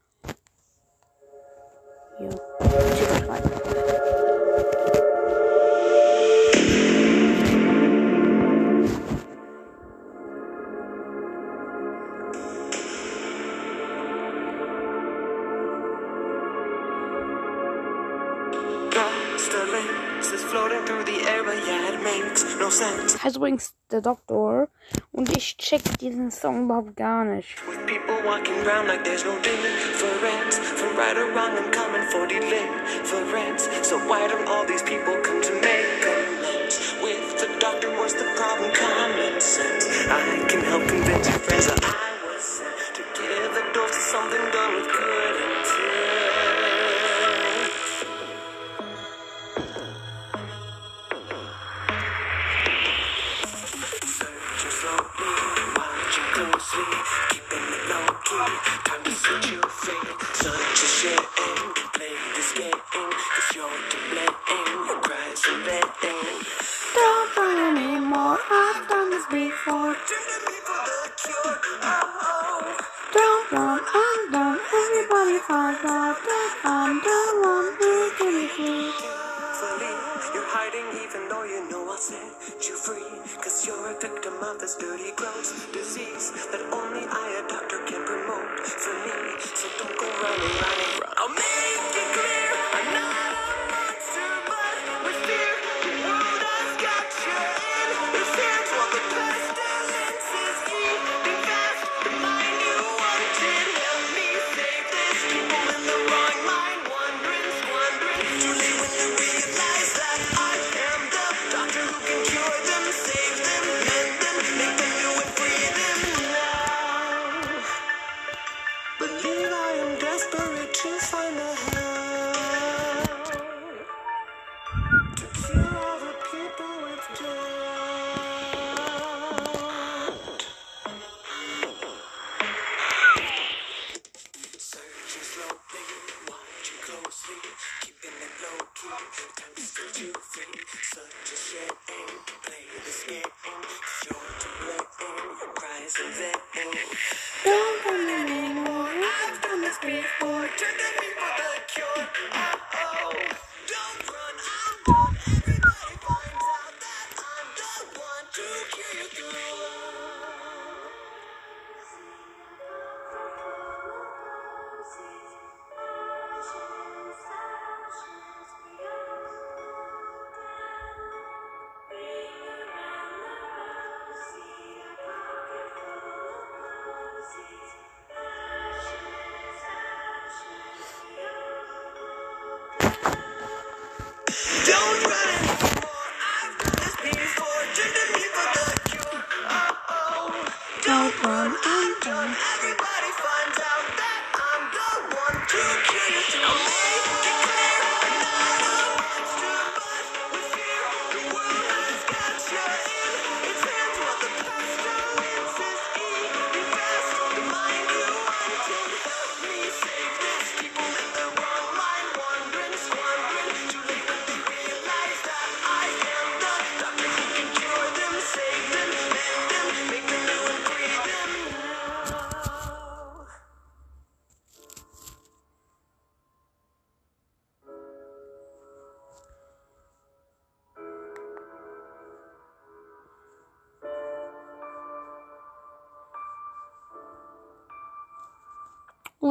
Hier. Heißt übrigens der Doktor. Und ich check diesen Song überhaupt gar nicht. With people walking around like there's no difference. From right or wrong, I'm coming for deliverance. So why don't all these people come to make amends? With the doctor, what's the problem? Common sense. I can help convince your friends that I this dirty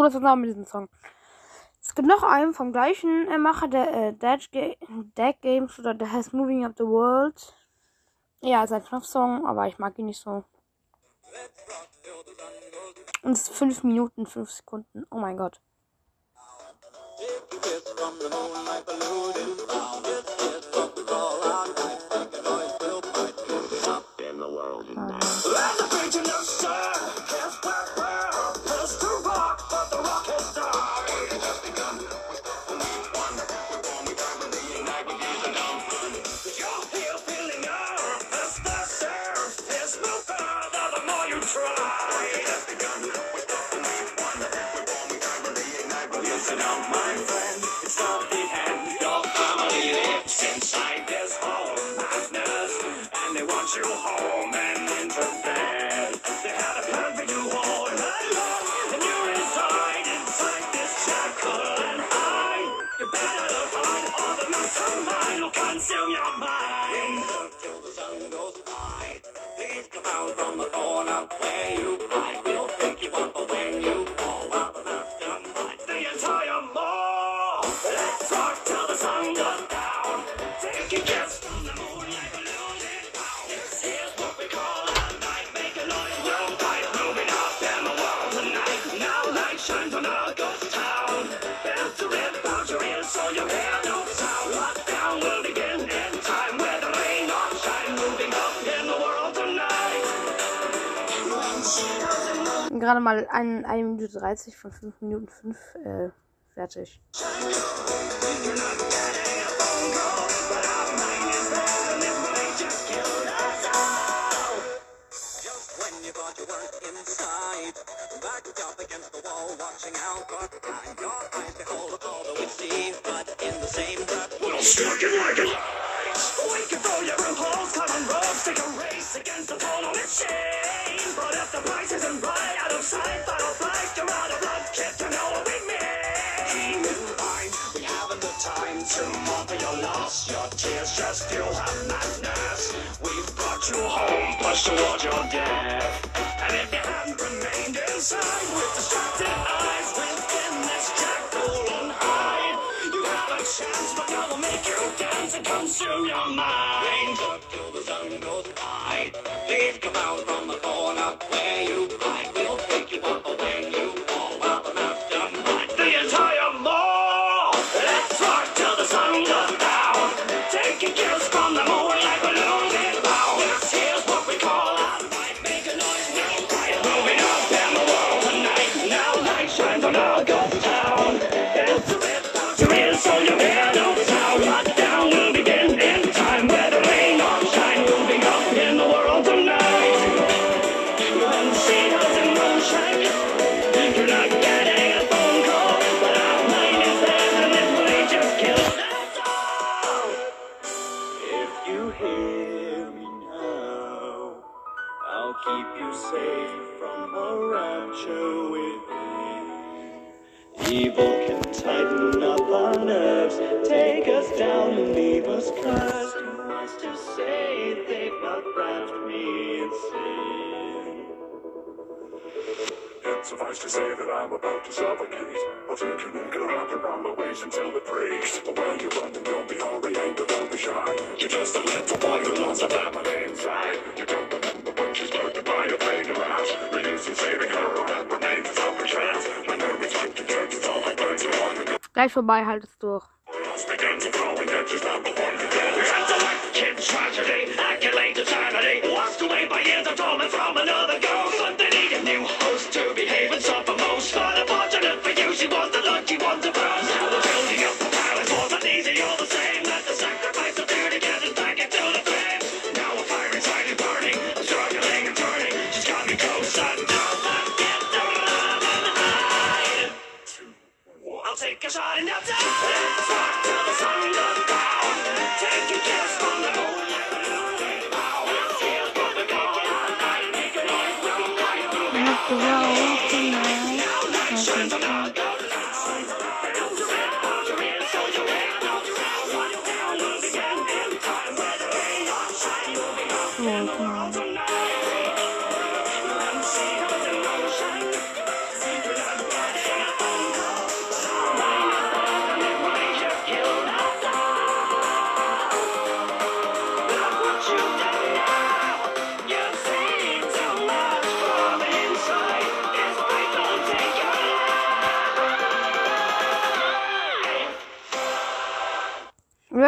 Das zusammen mit diesem Song. Es gibt noch einen vom gleichen äh, Macher, der äh, Dead, Ga Games oder der heißt Moving Up the World. Ja, ist ein Knopfsong, aber ich mag ihn nicht so. Und es ist 5 Minuten, 5 Sekunden. Oh mein Gott. gerade mal ein, 1 Minute 30 von 5 Minuten 5 äh, fertig. Wake up all your impulse, cut and rope, take a race against the total machine. But if the price isn't right, out of sight, but I'll you're out of luck, kid, you know what we mean. He knew mine, we haven't the time to mother your loss, your tears just still have madness. We've brought you home, pushed toward your death. And if you hadn't remained inside with distracted eyes, within this jackal on high chance, but now we'll make you dance and consume your mind. Up till the sun goes. Please come out from the corner where you hide. Suffocate. But you can make it wrap around my waist until it breaks. But when you run, then don't be hurrying, but don't be shy. You're just a little boy who lost a family inside. You don't remember when she's murdered by a of ash. Reducing saving her, that remains a selfish chance. When hope to church, it's all like birds you want to Gleich vorbei, halt es durch. begin to throw in ditches that before you dead. Intellect, kid's tragedy, accolade eternity. Lost away by years of trauma from another ghost. The lucky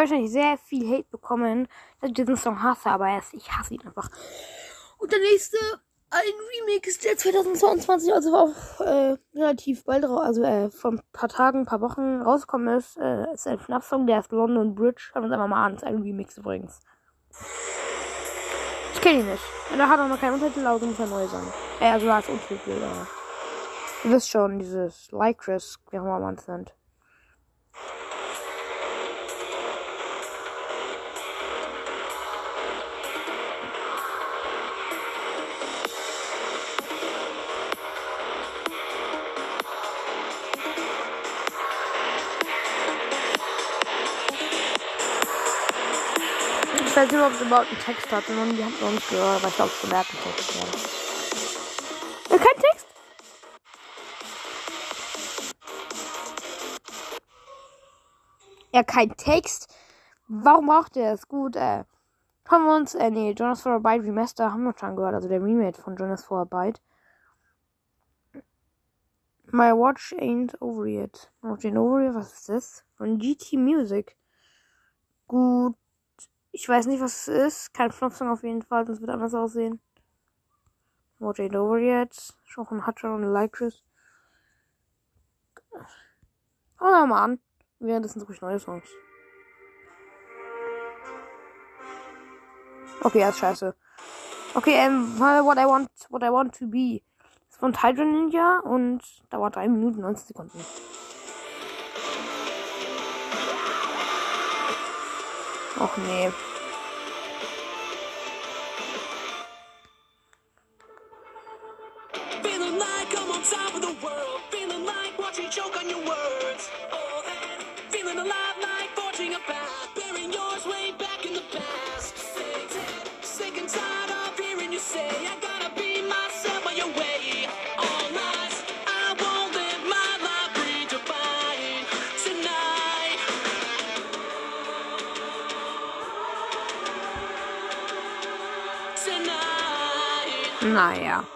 wahrscheinlich sehr viel Hate bekommen, dass ich diesen Song hasse, aber er ich hasse ihn einfach. Und der nächste, ein Remix, der 2022, also auch äh, relativ bald, also äh, vor ein paar Tagen, ein paar Wochen rausgekommen ist, äh, ist ein FNAF-Song, der ist London Bridge. Schauen wir uns einfach mal an, ist ein Remix übrigens. Ich kenne ihn nicht. Er hat auch noch keinen Untertitel, also muss er neu sein. Äh, also da ist Untertitel, aber. Ihr wisst schon, dieses Lycris, wie auch immer man es nennt. Ich weiß nicht, ob es überhaupt einen Text hat, sondern die haben noch nicht gehört, aber ich glaube, es bemerkt einen Text. Ja. Äh, kein Text? Ja, kein Text. Warum braucht er es? Gut, äh. Haben wir uns, äh, nee, Jonas for Bite Remaster haben wir schon gehört, also der Remake von Jonas for Bite. My watch ain't over yet. Watch ain't over yet, was ist das? Von GT Music. Gut. Ich weiß nicht, was es ist. Kein Flop-Song auf jeden Fall, das wird anders aussehen. Watch ain't over yet. Schon ein Hutcher und Lycris. Schauen wir mal an. Währenddessen suche ich neue Songs. Okay, ist scheiße. Okay, ähm, What I Want, What I Want to Be. Das ist von Tidal Ninja und dauert 3 Minuten 19 Sekunden. Och nee. Naja. Cause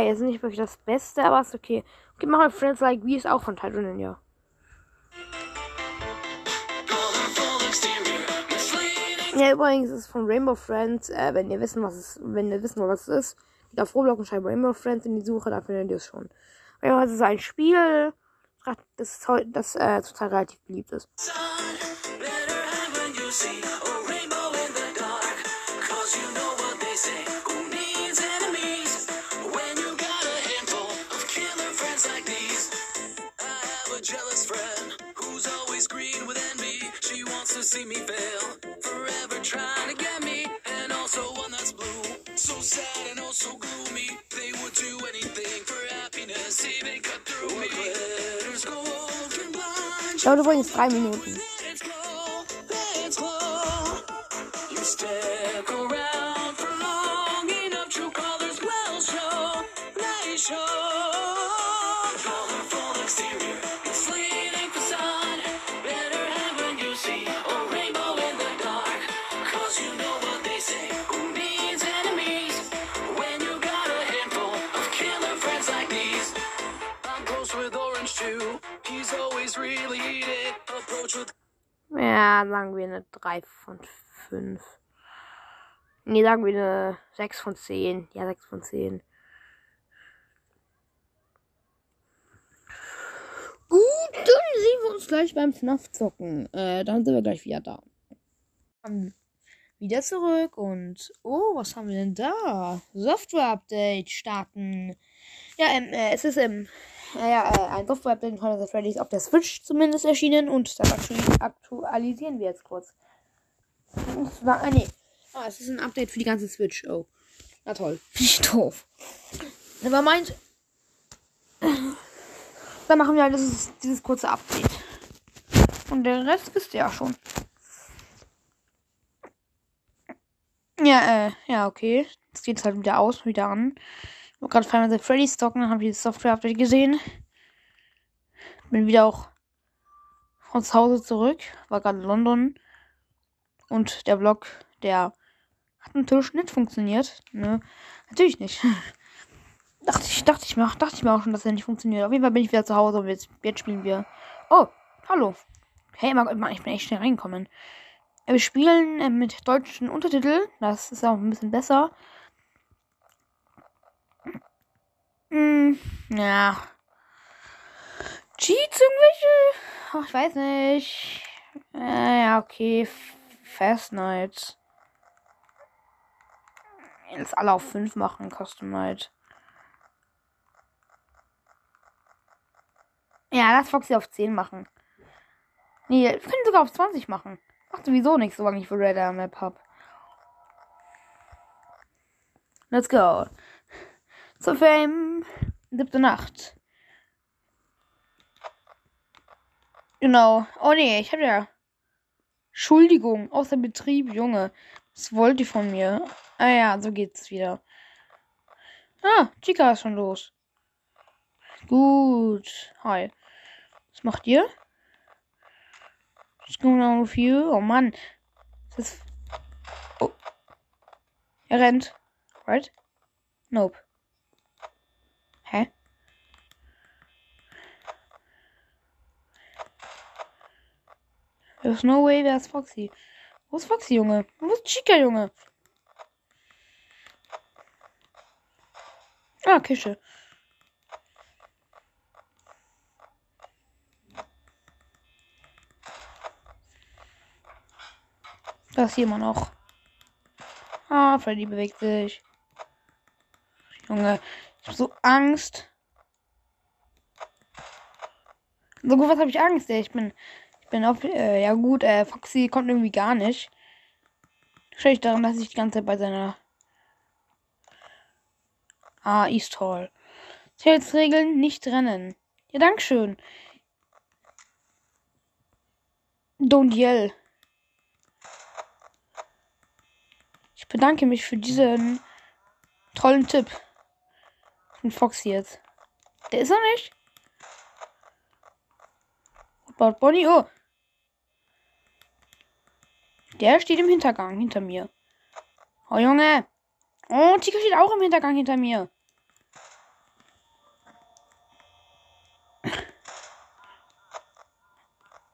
okay. Ist nicht wirklich das Beste, aber ist okay. Okay, machen wir Friends Like Me ist auch von Title Ninja. Ja, übrigens ist es von Rainbow Friends. Äh, wenn ihr wissen, was es, wenn ihr wissen was es ist, geht auf Roblox und schreibt Rainbow Friends in die Suche, dann findet ihr es schon. Ja, es ist ein Spiel, das, das äh, total relativ beliebt ist. sun. Jealous friend who's always green with envy. She wants to see me fail, forever trying to get me. And also one that's blue, so sad and also gloomy. They would do anything for happiness, even cut through oh, me. Glitters gold can blind Dauert übrigens drei Minuten. 5. Nee, sagen wir eine 6 von 10. Ja, 6 von 10. Gut, dann sehen wir uns gleich beim FNAF zocken. Äh, dann sind wir gleich wieder da. Dann wieder zurück und oh, was haben wir denn da? Software-Update starten. Ja, ähm, äh, es ist ähm, äh, ja, äh, ein Software-Update von Freddy's auf der Switch zumindest erschienen und das aktu- aktualisieren wir jetzt kurz. Und zwar, ah, nee. Ah, es ist ein Update für die ganze Switch. Oh. Na toll. Nicht doof. Aber meint. Dann machen wir halt dieses, dieses kurze Update. Und der Rest wisst ihr ja schon. Ja, äh, ja, okay. Jetzt geht's halt wieder aus, wieder an. Ich habe gerade Final Freddy's stocken, dann habe ich das Software-Update gesehen. Bin wieder auch von zu Hause zurück. War gerade in London. Und der Vlog, der hat natürlich nicht funktioniert. Ne? Natürlich nicht. [laughs] dachte ich, dachte ich mir, dachte ich mir auch schon, dass er nicht funktioniert. Auf jeden Fall bin ich wieder zu Hause und jetzt, jetzt spielen wir. Oh, hallo. Hey, Mann, ich bin echt schnell reingekommen. Äh, Wir spielen äh, mit deutschen Untertiteln. Das ist auch ein bisschen besser. Hm, ja. Cheats irgendwelche? Ach, ich weiß nicht. Äh, ja, okay. Fast Night. Jetzt alle auf 5 machen, Custom Night. Ja, lass Foxy auf 10 machen. Nee, wir können sogar auf 20 machen. Macht sowieso nichts, solange ich für Red Air Map hab. Let's go. Zur Fame. Siebte Nacht. Genau. Oh nee, ich hab ja. Entschuldigung, außer Betrieb, Junge. Was wollt ihr von mir? Ah ja, so geht's wieder. Ah, Chica ist schon los. Gut. Hi. Was macht ihr? What's going on with you? Oh Mann. Das. Oh. Er rennt. Right? Nope. Hä? There's no way, wer ist Foxy? Wo ist Foxy, Junge? Wo ist Chica, Junge? Ah, Kische. Da ist jemand noch. Ah, Freddy bewegt sich. Junge, ich hab so Angst. So gut, was habe ich Angst? ey? Ich bin, ich bin auf, äh, ja gut, äh, Foxy kommt irgendwie gar nicht. Wahrscheinlich daran, dass ich die ganze Zeit bei seiner Ah, East Hall. Sicherheitsregeln, nicht rennen. Ja, Dankeschön. Don't yell. Ich bedanke mich für diesen tollen Tipp. Von Foxy jetzt. Der ist er nicht? About Bonnie? Oh. Der steht im Hintergang hinter mir. Oh, Junge. Oh, Chica steht auch im Hintergang hinter mir.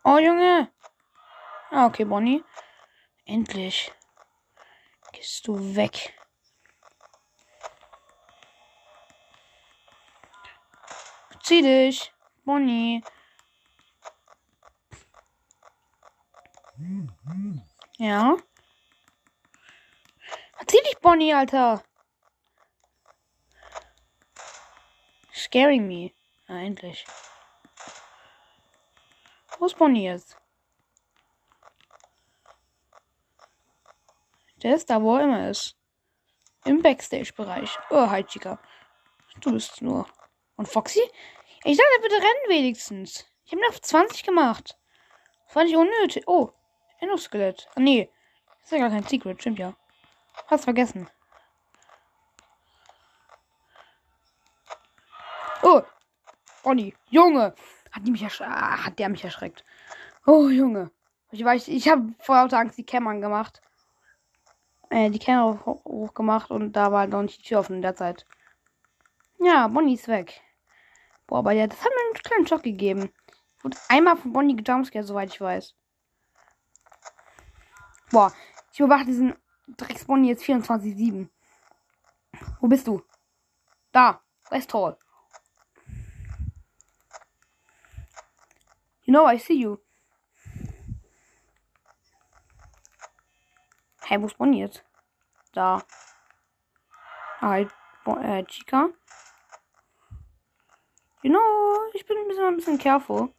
Oh, Junge. Ah, okay, Bonnie. Endlich. Gehst du weg. Zieh dich. Bonnie. Ja. Zieh dich, Bonnie, Alter. Scaring me. Ah, endlich. Wo ist Bonnie jetzt? Der ist da, wo er immer ist. Im Backstage-Bereich. Oh, hi, Chica. Du bist nur. Und Foxy? Ich dachte, bitte rennen wenigstens. Ich habe noch 20 gemacht. Das war nicht unnötig. Oh, Endoskelett. Ah, nee. Das ist ja gar kein Secret. Stimmt ja. Hast vergessen. Oh, Bonnie. Junge. Hat, die mich ersch ah, hat der mich erschreckt. Oh, Junge. Ich weiß, ich habe vor lauter Angst die Cam angemacht. Äh, die hoch, hochgemacht und da war noch nicht die Tür offen in der Zeit. Ja, Bonnie ist weg. Boah, aber ja, das hat mir einen kleinen Schock gegeben. Wurde einmal von Bonnie gejumpscared, soweit ich weiß. Boah, ich überwache diesen Drecks Bonnie jetzt 24-7. Wo bist du? Da, West Hall. You know, I see you. Hey, wo ist jetzt? Da. Bo äh, Chica. You know, ich bin ein bisschen, ein bisschen careful.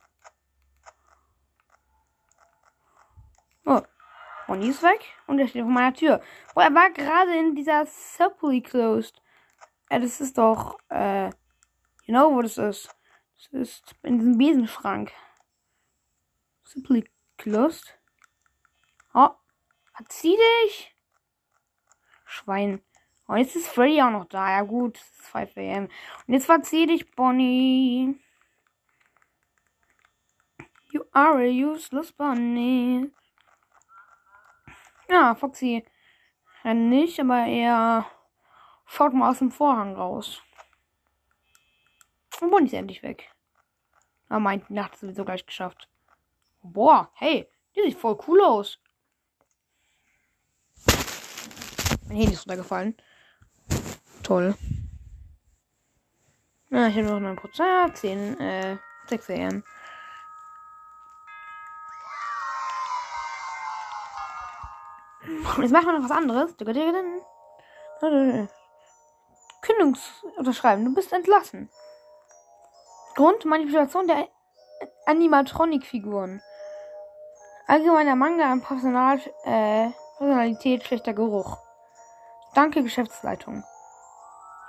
Oh, Bonnie ist weg und er steht vor meiner Tür. Boah, er war gerade in dieser Supply closed. Ja, das ist doch, äh, you know, wo das ist. Das ist in diesem Besenschrank. Simply closed. Oh, verzieh dich. Schwein. Oh, jetzt ist Freddy auch noch da. Ja gut, es ist 5 am. Und jetzt verzieh dich, Bonnie. You are a useless bunny. Ja, Foxy rennt nicht, aber er schaut mal aus dem Vorhang raus. Und Bonnie ist endlich weg. Er meint, die Nacht ist sowieso gleich geschafft. Boah, hey, die sieht voll cool aus. Mein Handy ist runtergefallen. Toll. Ja, ich habe noch 9%, 10, äh, 6 am. Jetzt machen wir noch was anderes. Kündigungs unterschreiben. Du bist entlassen. Grund Manipulation der Animatronic-Figuren. Allgemeiner Manga an Personal, äh, Personalität, schlechter Geruch. Danke, Geschäftsleitung.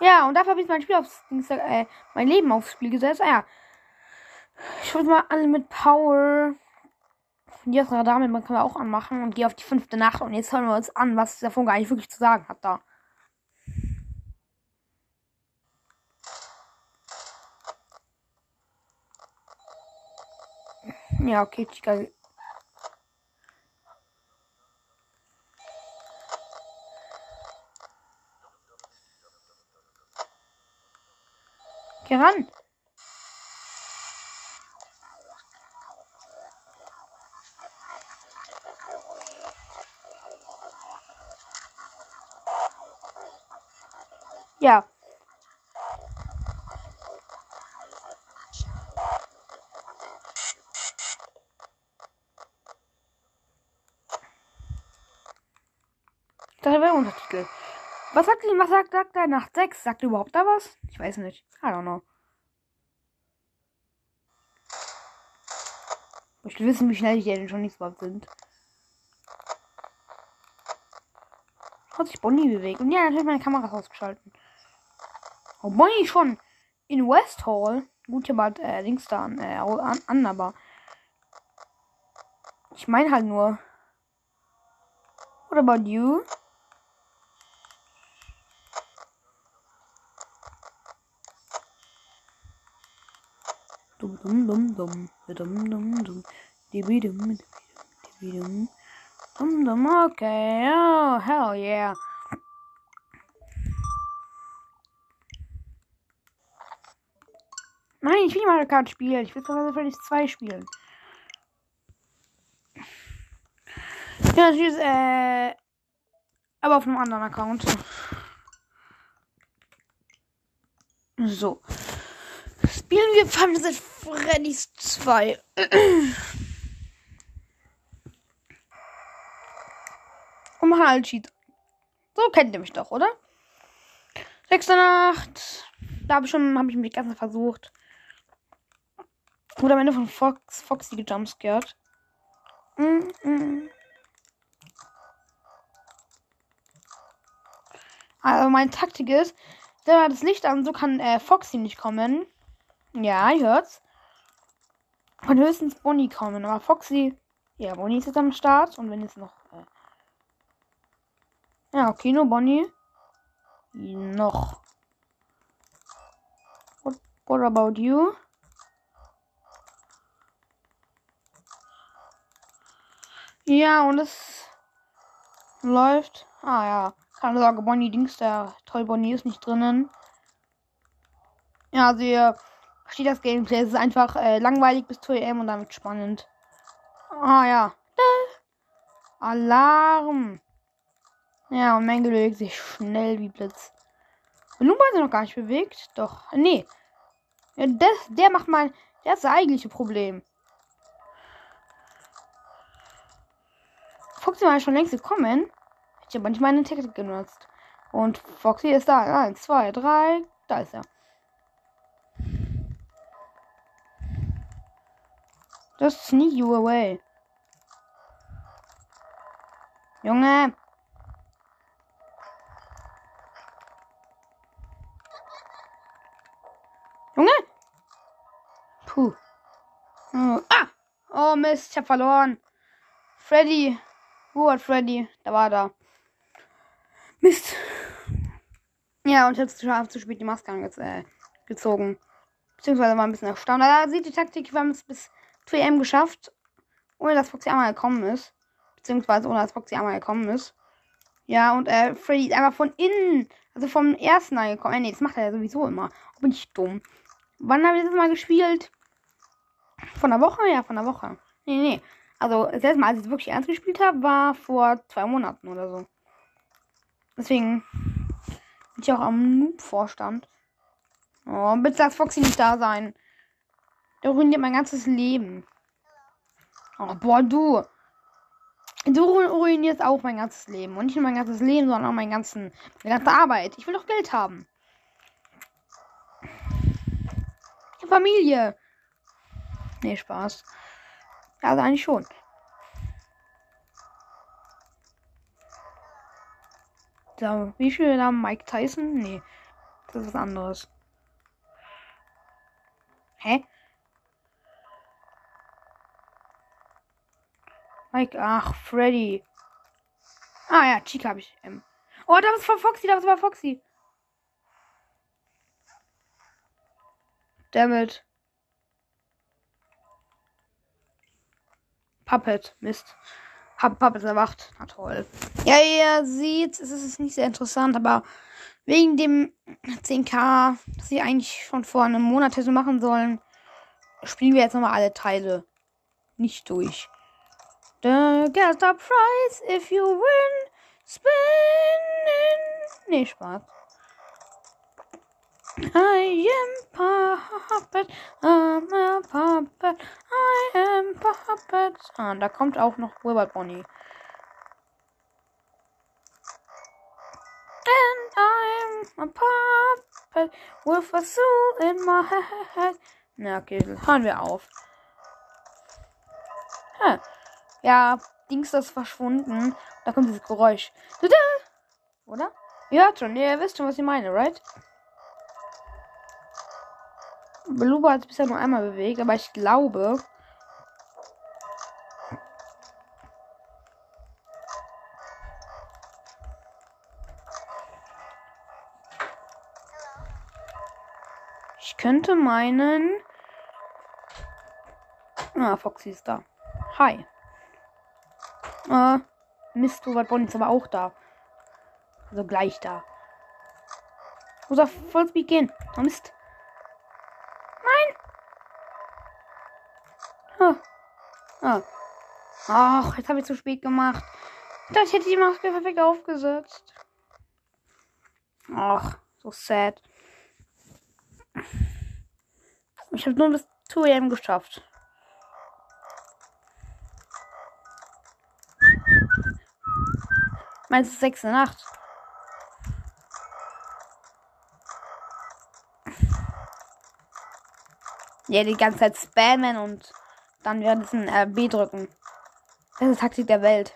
Ja, und dafür habe ich mein Spiel aufs äh, mein Leben aufs Spiel gesetzt. Ah, ja. Ich würde mal alle mit Power. Die das Radar mit man kann auch anmachen und gehe auf die fünfte Nacht. Und jetzt hören wir uns an, was der Funke eigentlich wirklich zu sagen hat da. Ja, okay, Chica. Geh ran. Ja. Das wäre Untertitel. Was sagt, was sagt, sagt er nach 6? Sagt er überhaupt da was? Ich weiß nicht. I don't know. Ich will wissen, wie schnell die denn schon nicht überhaupt sind. Hat sich Bonnie bewegt. Und ja, natürlich meine Kamera ausgeschalten. Oh, Bonnie schon in West Hall. Gut, hier bald äh, links da an, äh, an, an, aber. Ich meine halt nur. What about you? Dum dum dum dum dum dum dum dibi dum dibi dum dum dum okay oh hell yeah Nein, ich will nicht Mario Kart spielen. Ich will Final Fantasy 2 spielen. Ja, tschüss, äh. Aber auf einem anderen Account. So. Spielen wir Final Freddy's 2. Und machen Cheat. So kennt ihr mich doch, oder? Sechste Nacht. Da habe ich schon, habe ich mich ganz versucht. Wurde am Ende von Fox, Foxy gejumpscared. Mm -mm. Also meine Taktik ist, der das Licht an, so kann äh, Foxy nicht kommen. Ja, ihr hört's. Kann höchstens Bonnie kommen, aber Foxy. Ja, Bonnie ist jetzt am Start und wenn jetzt noch. Äh, ja, okay, nur Bonnie. Noch. What, what about you? Ja, und es läuft. Ah ja. Keine Sorge, Bonnie Dings, der toll Bonnie ist nicht drinnen. Ja, also ihr versteht das Gameplay. Es ist einfach äh, langweilig bis 2 am und damit spannend. Ah ja. Da. Alarm. Ja, und Menge bewegt sich schnell wie Blitz. Lumba ist noch gar nicht bewegt. Doch. Nee. Ja, das, der macht mal. Der ist das eigentliche Problem. Foxy war schon längst gekommen. Ich aber nicht meine Taktik genutzt. Und Foxy ist da. Eins, zwei, drei. Da ist er. Just sneak you away. Junge. Junge. Puh. Oh, ah. Oh Mist, ich hab verloren. Freddy. Wo hat Freddy? Da war da. Mist. Ja, und jetzt zu, zu spät die Maske angez äh, gezogen. Beziehungsweise war ein bisschen erstaunt. Da sieht die Taktik, wir haben es bis 2M geschafft. Ohne dass Foxy einmal gekommen ist. Beziehungsweise ohne dass Foxy einmal gekommen ist. Ja, und äh, Freddy ist einfach von innen, also vom ersten Mal gekommen. Äh, nee, das macht er ja sowieso immer. Bin ich dumm. Wann habe ich das mal gespielt? Von der Woche? Ja, von der Woche. Nee, nee. Also, das letzte Mal, als ich es wirklich ernst gespielt habe, war vor zwei Monaten oder so. Deswegen bin ich auch am Noob-Vorstand. Oh, bitte lass Foxy nicht da sein. Der ruiniert mein ganzes Leben. Oh, boah, du. Du ruinierst auch mein ganzes Leben. Und nicht nur mein ganzes Leben, sondern auch mein ganzen, meine ganze Arbeit. Ich will doch Geld haben. Familie. Nee, Spaß. Also eigentlich schon. So, wie viele Namen Mike Tyson? Nee, das ist was anderes. Hä? Mike, ach, Freddy. Ah ja, Chica habe ich. Ähm. Oh, da was war Foxy, da was war Foxy. Damit. Puppet. Mist. Hab Puppet erwacht. Na toll. Ja, ihr seht, es ist nicht sehr interessant, aber wegen dem 10k, das sie eigentlich schon vor einem Monat hätte machen sollen, spielen wir jetzt nochmal alle Teile nicht durch. The the prize if you win. Spinning. Nee, Spaß. I am puppet, I'm a puppet, I am puppet. Ah, da kommt auch noch Wilbert Bonnie. And I'm a puppet with a soul in my head. Na, okay, hören wir auf. Hm. Ja, Dings ist verschwunden. Da kommt dieses Geräusch. Oder? Ihr hört schon, ihr wisst schon, was ich meine, right? Beluba hat sich bisher nur einmal bewegt, aber ich glaube. Ich könnte meinen. Ah, Foxy ist da. Hi. Ah, Mist, Robert Bonnie ist aber auch da. Also gleich da. Muss auf Vollspeed gehen. Oh Mist. Nein. Ah. Ah. Ach, jetzt habe ich zu spät gemacht. Das hätte die Maske perfekt aufgesetzt. Ach, so sad. Ich habe nur bis 2 am geschafft. Meinst du 6 in der Nacht? Ja, die ganze Zeit spammen und dann währenddessen äh, B drücken. Das ist Taktik der Welt.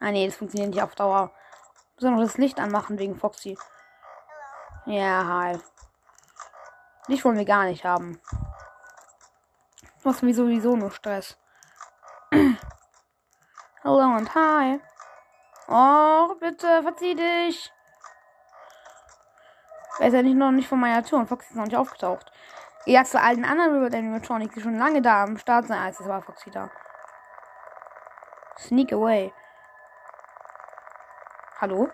Ah nee, das funktioniert nicht auf Dauer. Muss noch das Licht anmachen wegen Foxy. Ja, hi. Licht wollen wir gar nicht haben. Macht mir sowieso nur Stress. [clears throat] Hallo und hi. Oh, bitte, verzieh dich. Er ist ja nicht noch nicht von meiner Tour und Foxy ist noch nicht aufgetaucht. Ja, zu allen anderen River Animatronics, die schon lange da am Start sind, als es war Foxy da. Sneak away. Hallo?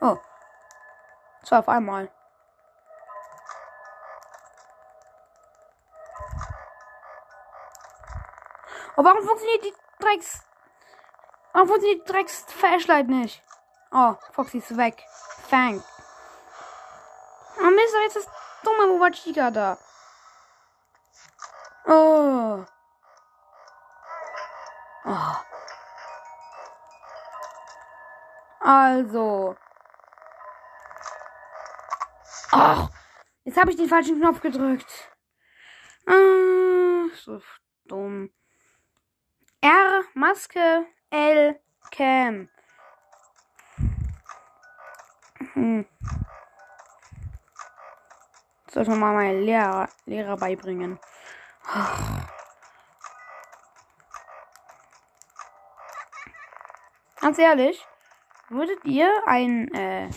Oh. Zwei auf einmal. Oh, warum funktioniert die Drecks... Warum funktioniert die Drecks Flashlight nicht? Oh, Foxy ist weg. Fang. Oh Mist, jetzt ist dumme Boba Chica da. Oh. Oh. Also. Ach, jetzt habe ich den falschen Knopf gedrückt. Ah, so dumm. R, Maske, L, Cam. Hm. Soll ich mal meine Lehrer, Lehrer beibringen. Ganz ehrlich, würdet ihr ein äh,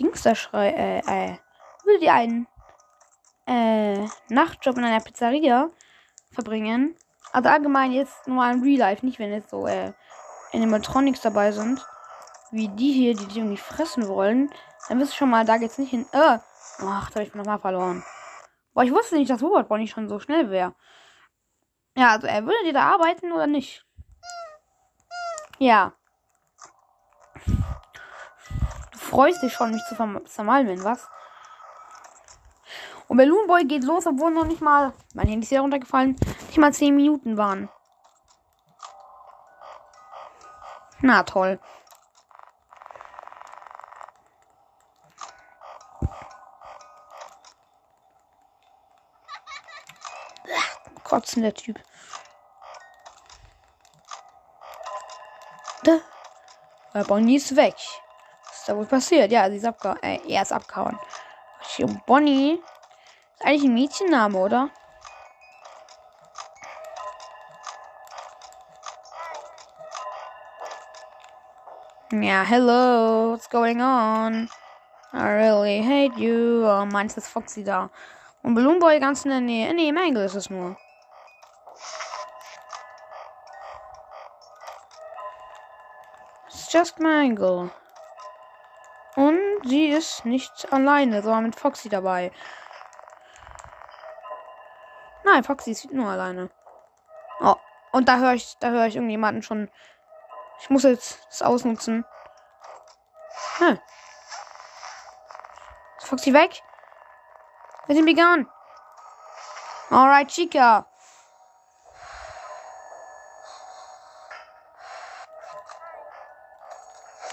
Dings da schrei äh, äh, würdet ihr einen äh, Nachtjob in einer Pizzeria verbringen? Also allgemein jetzt nur im Real Life, nicht wenn jetzt so äh, Animatronics dabei sind, wie die hier, die dich irgendwie fressen wollen, dann wisst ihr schon mal, da geht's nicht hin. Äh, ach, da hab ich nochmal verloren. Boah, ich wusste nicht, dass Robot Bonnie schon so schnell wäre. Ja, also er würde dir da arbeiten oder nicht? Ja. Du freust dich schon, mich zu zermalmen, was? Und Balloon Boy geht los, obwohl noch nicht mal, mein Handy ist hier runtergefallen, nicht mal 10 Minuten waren. Na toll. Kotzen, der Typ. Da. Weil Bonnie ist weg. Was ist da wohl passiert? Ja, sie ist abgehauen. Äh, er ist abgehauen. Bonnie. Ist eigentlich ein Mädchenname, oder? Ja, hello. What's going on? I really hate you. Oh, meins ist Foxy da. Und Balloon Boy ganz in der Nähe. Nee, Mangle ist es nur. Just Mangle. Und sie ist nicht alleine, sondern mit Foxy dabei. Nein, Foxy ist nur alleine. Oh, und da höre ich, da höre ich irgendjemanden schon. Ich muss jetzt das ausnutzen. Hm. Ist Foxy weg? Him be gone. Alright, Chica.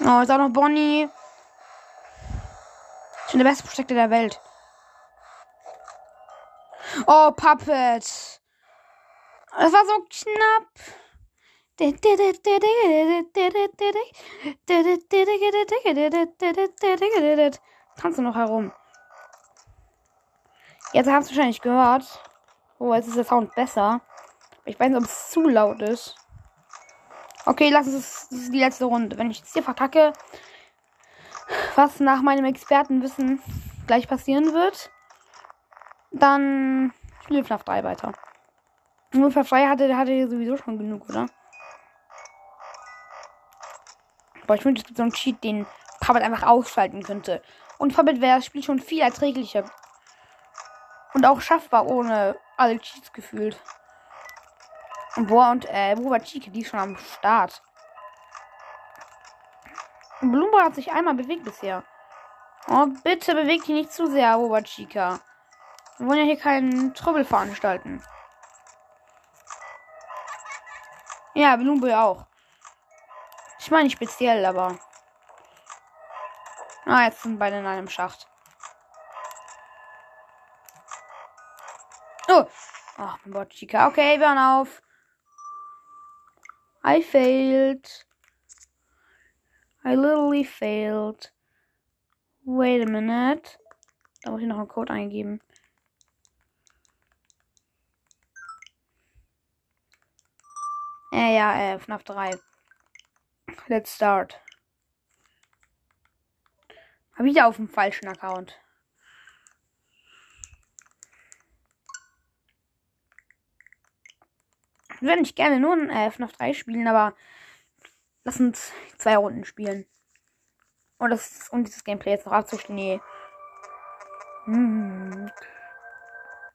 Oh, ist auch noch Bonnie. Ich bin der beste Protector der Welt. Oh, Puppet. Das war so knapp. Tanzt noch herum. Jetzt habt ihr wahrscheinlich gehört. Oh, jetzt ist der Sound besser. Ich weiß nicht, ob es zu laut ist. Okay, lass uns. Das ist die letzte Runde. Wenn ich jetzt hier verkacke, was nach meinem Expertenwissen gleich passieren wird, dann spiele FNAF 3 weiter. Nur FNAF 3 hatte, hatte sowieso schon genug, oder? Boah, ich finde, es gibt so einen Cheat, den Puppet einfach ausschalten könnte. Und Puppet wäre das Spiel schon viel erträglicher. Und auch schaffbar ohne alle Cheats gefühlt. Und boah, und äh, war Chica? Die ist schon am Start. Blumbo hat sich einmal bewegt bisher. Oh, bitte bewegt dich nicht zu sehr, Boba Chica. Wir wollen ja hier keinen Trouble veranstalten. Ja, Blumbo ja auch. Ich meine nicht speziell, aber. Ah, jetzt sind beide in einem Schacht. Oh! Ach, Boba Chica. Okay, wir hören auf. I failed. I literally failed. Wait a minute. Da muss ich noch einen Code eingeben. Äh, ja, äh, FNAF 3. Let's start. Hab ich auf dem falschen Account. Würde ich gerne nur ein äh, FNAF 3 spielen, aber lass uns zwei Runden spielen. Und, das, um dieses Gameplay jetzt noch abzustehen. Hm.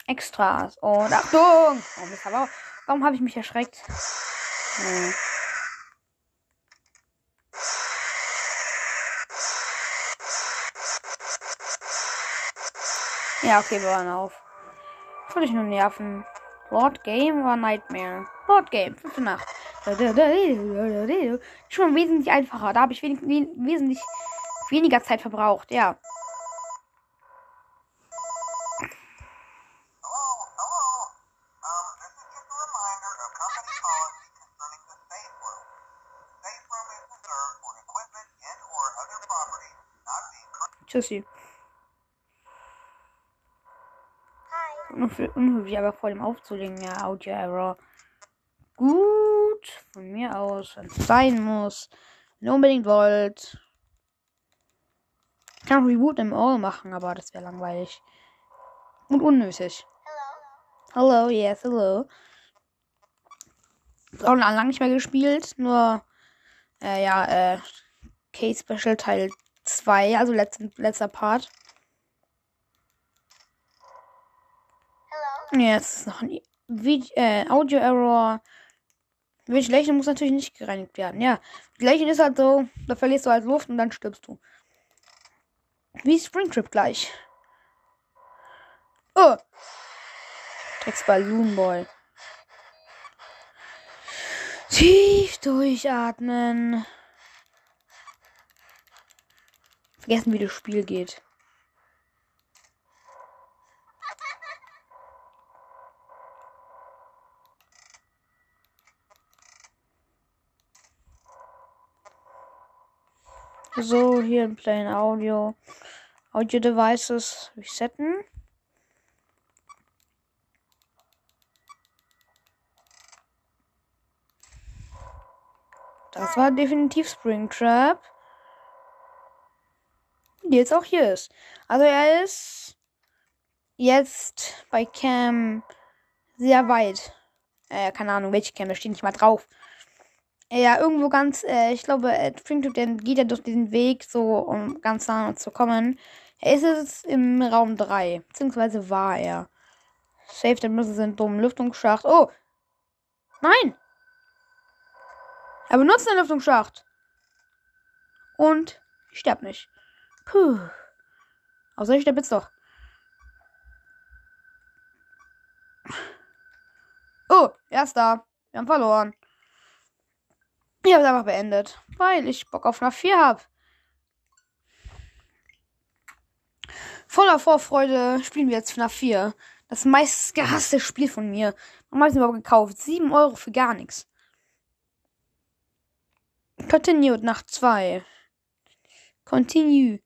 Extras. Und Achtung! Oh, warum habe ich mich erschreckt? Nee. Ja, okay, wir hören auf. Soll ich nur nerven? Lord Game war Nightmare. Lord Game, 5 Nacht. Schon wesentlich einfacher. Da habe ich wenig, wesentlich weniger Zeit verbraucht, ja. Tschüssi. Unhöflich, aber vor dem aufzulegen, ja, Audio Error. Gut, von mir aus, wenn es sein muss. Wenn ihr unbedingt wollt. Ich kann Reboot im All machen, aber das wäre langweilig. Und unnötig. Hello. Hello, yes, hello. Auch lange nicht mehr gespielt, nur, äh, ja, äh, K-Special Teil 2, also letzten, letzter Part. Jetzt ist noch ein Video, äh, Audio Error. Welche Lächeln muss natürlich nicht gereinigt werden. Ja, Lächeln ist halt so, da verlierst du halt Luft und dann stirbst du. Wie Springtrip gleich. Oh! Text Balloon Boy. Tief durchatmen. Vergessen, wie das Spiel geht. So, hier in Plain Audio. Audio Devices resetten. Das war definitiv Springtrap. Die jetzt auch hier ist. Also er ist jetzt bei Cam sehr weit. Äh, keine Ahnung, welche Cam, da steht nicht mal drauf. Ja, irgendwo ganz, äh, ich glaube, äh, Springtrap, der geht ja durch diesen Weg, so, um ganz nah zu kommen. Er ist jetzt im Raum 3, beziehungsweise war er. Safe, dann müssen sie in dummen Lüftungsschacht. Oh! Nein! Er benutzt den Lüftungsschacht. Und ich sterb nicht. Puh. Außer ich sterb jetzt doch. Oh, er ist da. Wir haben verloren. Ich habe es einfach beendet, weil ich Bock auf FNAF 4 habe. Voller Vorfreude spielen wir jetzt FNAF 4. Das meist gehasste Spiel von mir. Warum habe ich es überhaupt gekauft? 7 Euro für gar nichts. Continued nach 2. Continue.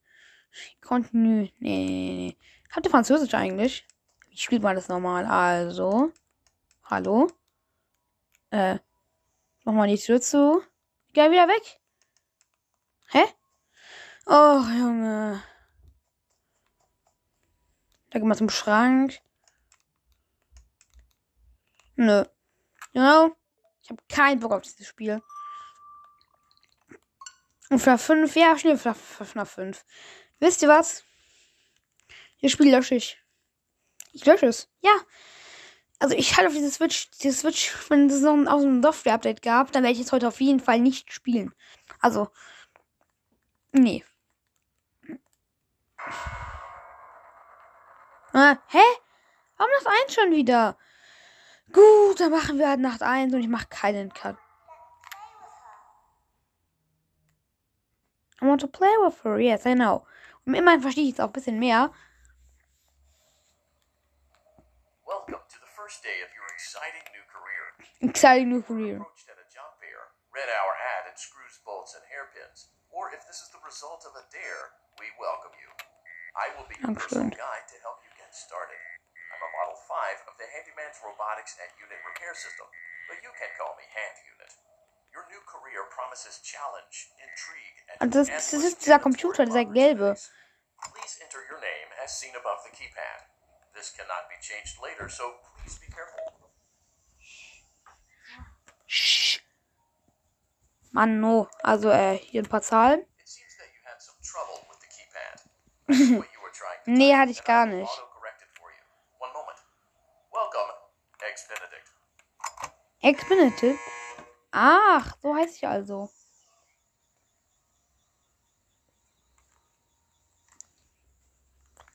Continue. Nee, nee, nee. Ihr Französisch eigentlich? Wie spielt man das normal? Also. Hallo? Äh. Mach mal die Tür zu. Geh wieder weg. Hä? Oh, Junge. Da gehen wir zum Schrank. Nö. Genau. Ich habe keinen Bock auf dieses Spiel. Und FNAF 5, ja, schnell FNAF FNAF 5. Wisst ihr was? Das Spiel lösche ich. Ich lösche es. Ja. Also ich halte auf diese Switch, diese Switch, wenn es noch ein, Software-Update gab, dann werde ich es heute auf jeden Fall nicht spielen. Also, nee. Ah, hä? Warum Nacht 1 schon wieder? Gut, dann machen wir halt Nacht 1 und ich mache keinen Cut. I want to play with her, yes, I know. Und immerhin verstehe ich jetzt auch ein bisschen mehr. First day of your exciting new career. Exciting new career. Approached at a job fair, our ad in screws, bolts, and hairpins. Or if this is the result of a dare, we welcome you. I will be your personal guide to help you get started. I'm a Model 5 of the Handyman's Robotics and Unit Repair System, but you can call me Hand Unit. Your new career promises challenge, intrigue, and ah, das, das ist dieser Computer, dieser gelbe. Please enter your name as seen above the keypad. This cannot be changed later, so please be careful. Shh. Mann, no. Also, äh, hier ein paar Zahlen. It seems that you had some trouble with the keypad. [laughs] What you were trying to Nee, hatte ich gar nicht. auto-correct it for you. One moment. Welcome, Eggs Benedict. Ex-Benedict. Ach, so heißt ich also.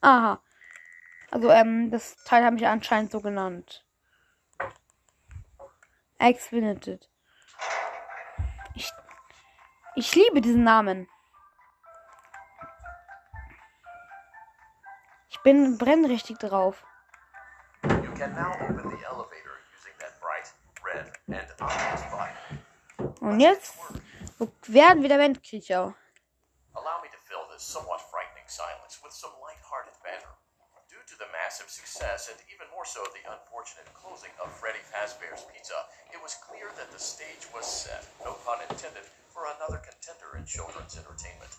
Aha. Also, ähm, das Teil habe ich anscheinend so genannt. Ex-Benedict. Ich, ich liebe diesen Namen. Ich bin brenn richtig drauf. You can now open the elevator using that bright red and obvious button. Und jetzt werden wir der Wendkriecher. Allow me to fill this somewhat frightening silence to the massive success and even more so the unfortunate closing of Freddy Fazbear's Pizza, it was clear that the stage was set, no pun intended, for another contender in children's entertainment.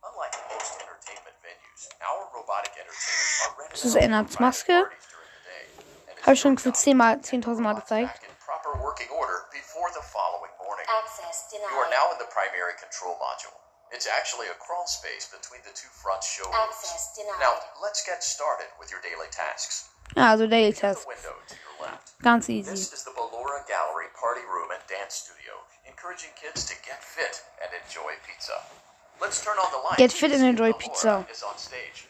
Unlike most entertainment venues, our robotic entertainers are ready Das ist Ennards Maske. Habe ich schon gefühlt 10 mal, 10.000 Mal gezeigt. in proper working order before the following morning. Access You are now in the primary control module. It's actually a crawl space between the two front showrooms. Access denied. Now, let's get started with your daily tasks. Ah, ja, also Daily The Test. window to your left. Ganz This is the Ballora Gallery Party Room and Dance Studio, encouraging kids to get fit and enjoy pizza. Let's turn on the lights. Get fit and enjoy Ballora pizza. Is on stage.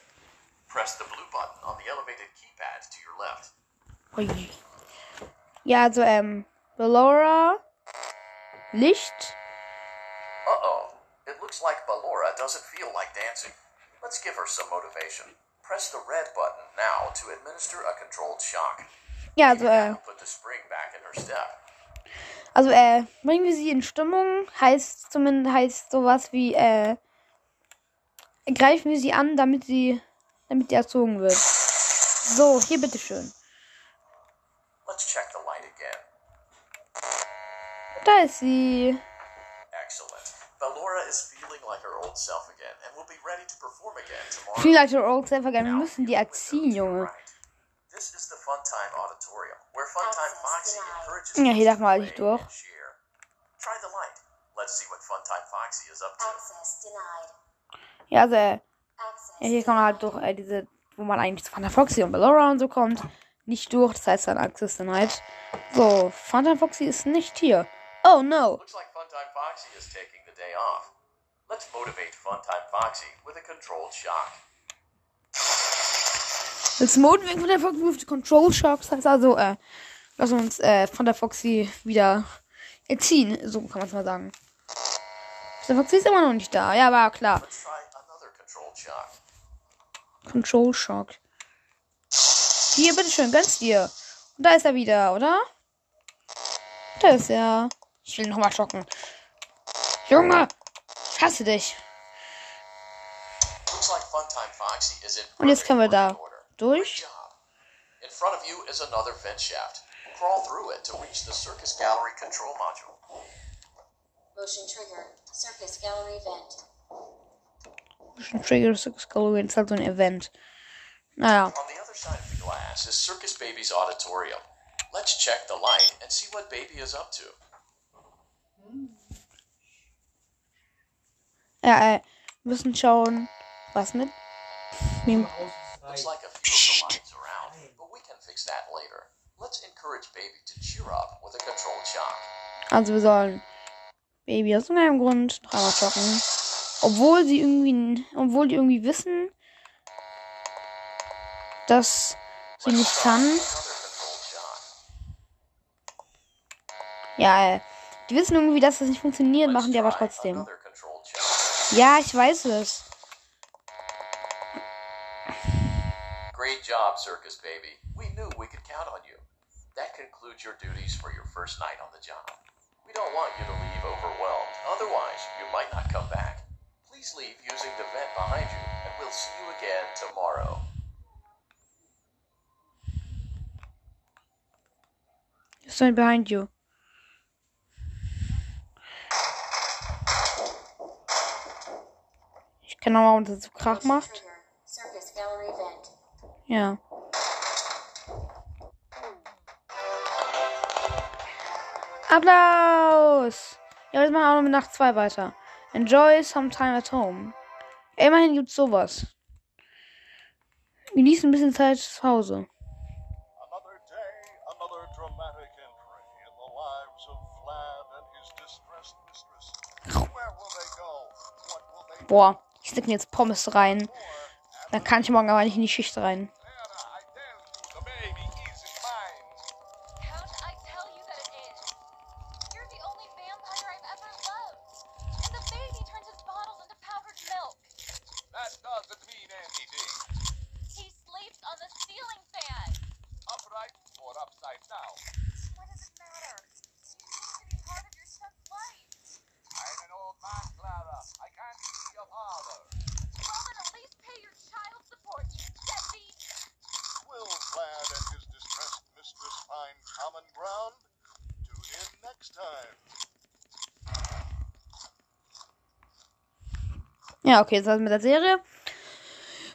Press the blue button on the elevated keypad to your left. Ui. Ja, also, ähm, um, Ballora, Licht. Uh-oh. It looks like Ballora doesn't feel like dancing. Let's give her some motivation. Press the red button now to administer a controlled shock. Ja, also, äh, That'll put the spring back in her step. also, äh, bringen wir sie in Stimmung, heißt zumindest, heißt sowas wie, äh, greifen wir sie an, damit sie, damit sie erzogen wird. So, hier bitteschön. Let's check the light again. Da ist sie. Excellent. Ballora is feeling like her old self again and will be ready to perform again tomorrow. Viel like your old self again. Wir müssen die erziehen, Junge. right. This is the Funtime Auditorium, where Funtime Foxy encourages Ja, hier darf man nicht durch. and share. Try the light. Let's see what Funtime Foxy is up to. Access denied. Ja, also, ja, hier kann man halt durch äh, diese, wo man eigentlich zu Fanta Foxy und Ballora und so kommt, nicht durch. Das heißt dann Access Denied. So, Fanta Foxy ist nicht hier. Oh no. Looks like Funtime Foxy is taking the day off. Let's motivate Funtime Foxy with a controlled shock. Das Mode wegen Fanta Foxy with Control Shock. Das heißt also, äh, lass uns äh, Fanta Foxy wieder erziehen. So kann man es mal sagen. Fanta Foxy ist immer noch nicht da. Ja, war klar. Let's try another controlled shock. Control Shock. Hier, bitteschön, gönn's dir. Und da ist er wieder, oder? Da ist er. Ich will nochmal schocken. Junge! Ich hasse dich. Und jetzt können wir da durch. In front of you is another vent shaft. Crawl through it to reach the circus gallery control module. Motion trigger. Circus gallery vent. Trigger Six Gallery ist halt so ein Event. Naja. On the other side of the glass is Circus Baby's auditorium. Let's check the light and see what Baby is up to. Ja, äh, müssen schauen, was mit. Wem- Looks like a few of the lights around, but we can fix that later. Let's encourage Baby to cheer up with a controlled shock. Also wir sollen Baby aus irgendeinem Grund noch einmal schocken. Obwohl sie irgendwie, obwohl die irgendwie wissen, dass sie nicht kann. Ja, äh, die wissen irgendwie, dass das nicht funktioniert, machen die aber trotzdem. Another controlled shock. Ja, ich weiß es. Great job, Circus Baby. We knew we could count on you. That concludes your duties for your first night on the job. We don't want you to leave overwhelmed. Otherwise, you might not come back. Please leave using the vent behind you, and we'll see you again tomorrow. Stand behind you. Keine Ahnung, warum das so Krach macht. Ja. Applaus! Ja, jetzt machen wir auch noch mit Nacht 2 weiter. Enjoy some time at home. Immerhin gibt's sowas. Genießt ein bisschen Zeit zu Hause. Boah ich mir jetzt Pommes rein. Dann kann ich morgen aber nicht in die Schicht rein. Anna, I tell you, the baby is in mine. How did I tell you that it is? You're the only vampire I've ever loved. And the baby turns his bottles into powdered milk. That doesn't mean anything. He sleeps on the ceiling fan. Upright or upside down. What does it matter? You need to be part of your son's life. I'm an old man, Clara. I can't be your father. Well, then at least pay your child support, you deadbeat. Will Vlad and his distressed mistress find common ground? Tune in next time. Ja, okay, das war's mit der Serie.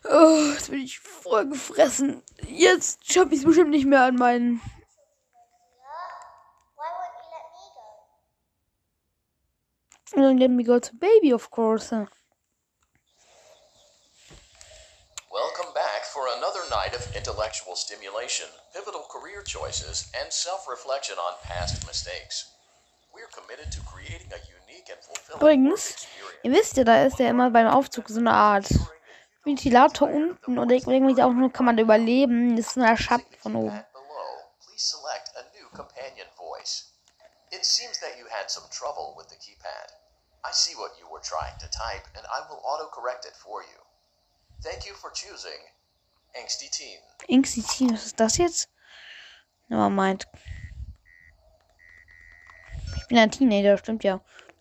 Oh, jetzt bin ich voll gefressen. Jetzt schaffe ich es bestimmt nicht mehr an meinen. Go? Don't let me go to baby, of course. Welcome back for another night of intellectual stimulation, pivotal career choices, and self reflection on past mistakes. We're committed to creating a Übrigens, ihr wisst ja, da ist ja immer beim Aufzug so eine Art Ventilator unten und irgendwie auch nur kann man da überleben. Das ist nur der Schatten von oben. It seems that you had some trouble with the keypad. I see what you were trying to type, and I will autocorrect it for you. Thank you for choosing Angsty Teen. Inksy Team, was ist das jetzt? Nevermind. Ich bin ein Teenager, stimmt ja.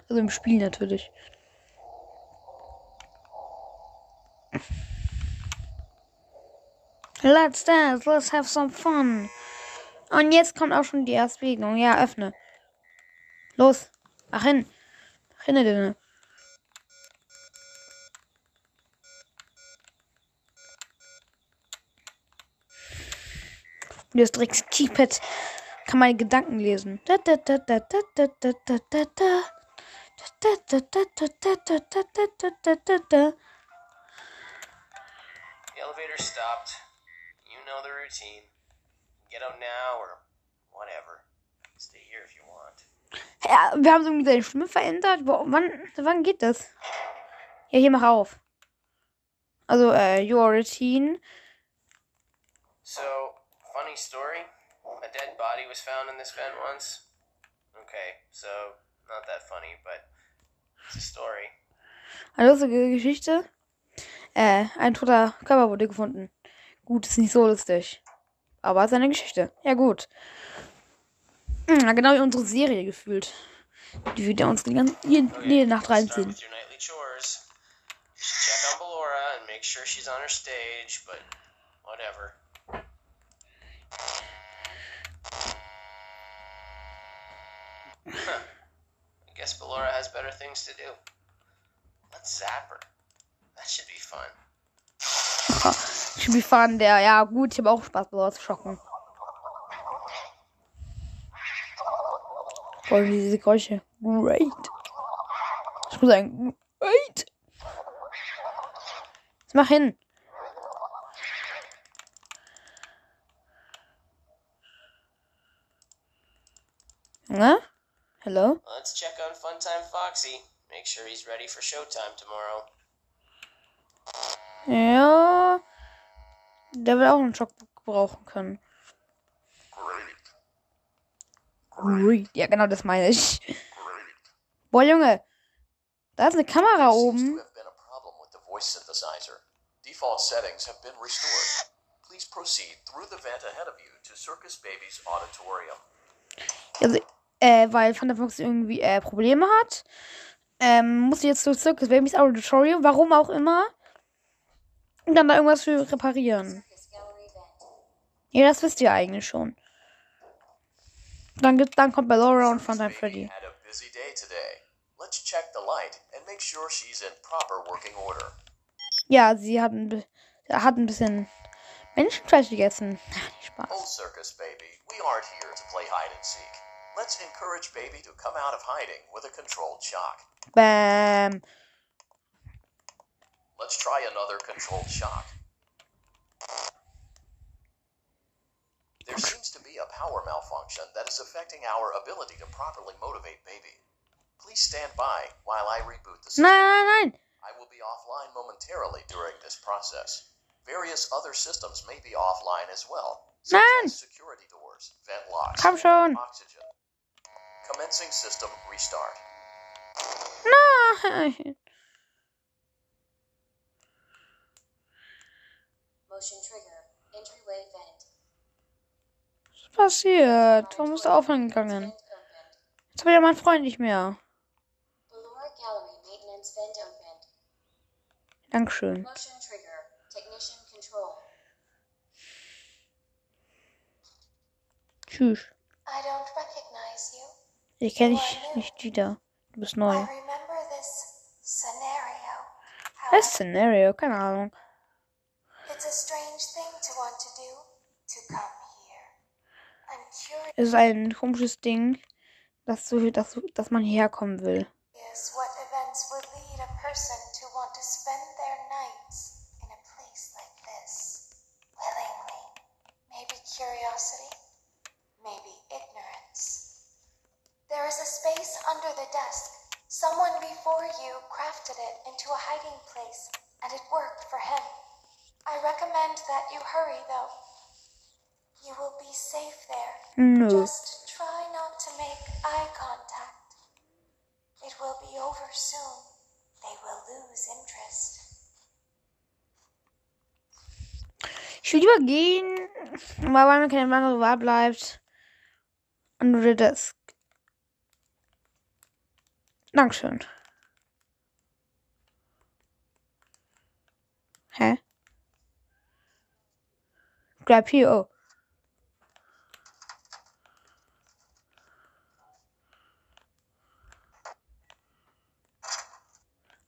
Also im Spiel natürlich. Let's dance, let's have some fun. Und jetzt kommt auch schon die erste Begegnung. Ja, öffne. Los. Ach hin. Ach hin, denn. Und das direkt Keypad kann meine Gedanken lesen. Da, da, da, da, da, da, da, da, da, The elevator stopped. You know the routine. Get out now or whatever. Stay here if you want. Ja, wir haben so irgendwie seine Stimme verändert. Boah, wann, wann geht das? Ja, hier mach auf. Also, äh, your routine. So, funny story. A dead body was found in this vent once. Okay, so not that funny, but it's a story. Eine lustige Geschichte. Äh, ein toter Körper wurde gefunden. Gut, ist nicht so lustig. Aber es ist eine Geschichte. Ja, gut. Hm, genau wie unsere Serie gefühlt. Die wir uns die ganze, jede, jede Nacht reinziehen. sure stage. Huh. Guess Ballora has better things to do. Let's zap her. That should be fun. Ich bin Fan der, ja gut, ich habe auch Spaß bei zu schocken. Vor allem diese Geräusche. Great. Ich muss sagen, great. Jetzt mach hin. Na? Hello? Let's check on Funtime Foxy. Make sure he's ready for showtime tomorrow. Ja. Der will auch einen Schock gebrauchen können. Great. Ja, genau das meine ich. Boah, Junge. Da ist eine Kamera There oben. to have been a problem with the voice synthesizer. Default settings have been restored. Please proceed through the vent ahead of you to Circus Baby's auditorium. Also, äh, weil Van der Fox irgendwie äh, Probleme hat. Ähm, muss ich jetzt zu Circus Babies Auditorium, warum auch immer. Und dann da irgendwas für reparieren. Ja, das wisst ihr eigentlich schon. Dann, gibt, dann kommt Ballora und Funtime Freddy. Had a busy day today. Let's check the light and make sure she's in proper working order. Ja, sie hat ein, hat ein bisschen Menschenfleisch gegessen. [laughs] Ach, nicht Oh, Spaß. Circus Baby, we aren't here to play hide and seek. Let's encourage Baby to come out of hiding with a controlled shock. Bam. Let's try another controlled shock. There seems to be a power malfunction that is affecting our ability to properly motivate Baby. Please stand by while I reboot the system. Nein, nein, nein. I will be offline momentarily during this process. Various other systems may be offline as well, such as security doors, vent locks, Komm schon. oxygen. Commencing system restart. Nein. Motion trigger. Entryway vent. Was ist passiert? Warum ist er aufhören gegangen? Jetzt habe ich ja meinen Freund nicht mehr. Ballora Gallery maintenance vent opened. Dankeschön. Motion trigger. Technician control. Tschüss. I don't recognize you. Ich kenne dich nicht wieder. Du bist neu. Was Szenario? Keine Ahnung. it's a strange thing to want to do, to come here. I'm curious Es ist ein komisches Ding, dass, du, dass, dass man hierher kommen will. Before you crafted it into a hiding place, and it worked for him. I recommend that you hurry, though. You will be safe there. Nö. Just try not to make eye contact. It will be over soon. They will lose interest. Ich will lieber gehen, weil mir keine andere Wahl bleibt. Under the desk. Dankeschön. Hä? Grab hier, oh.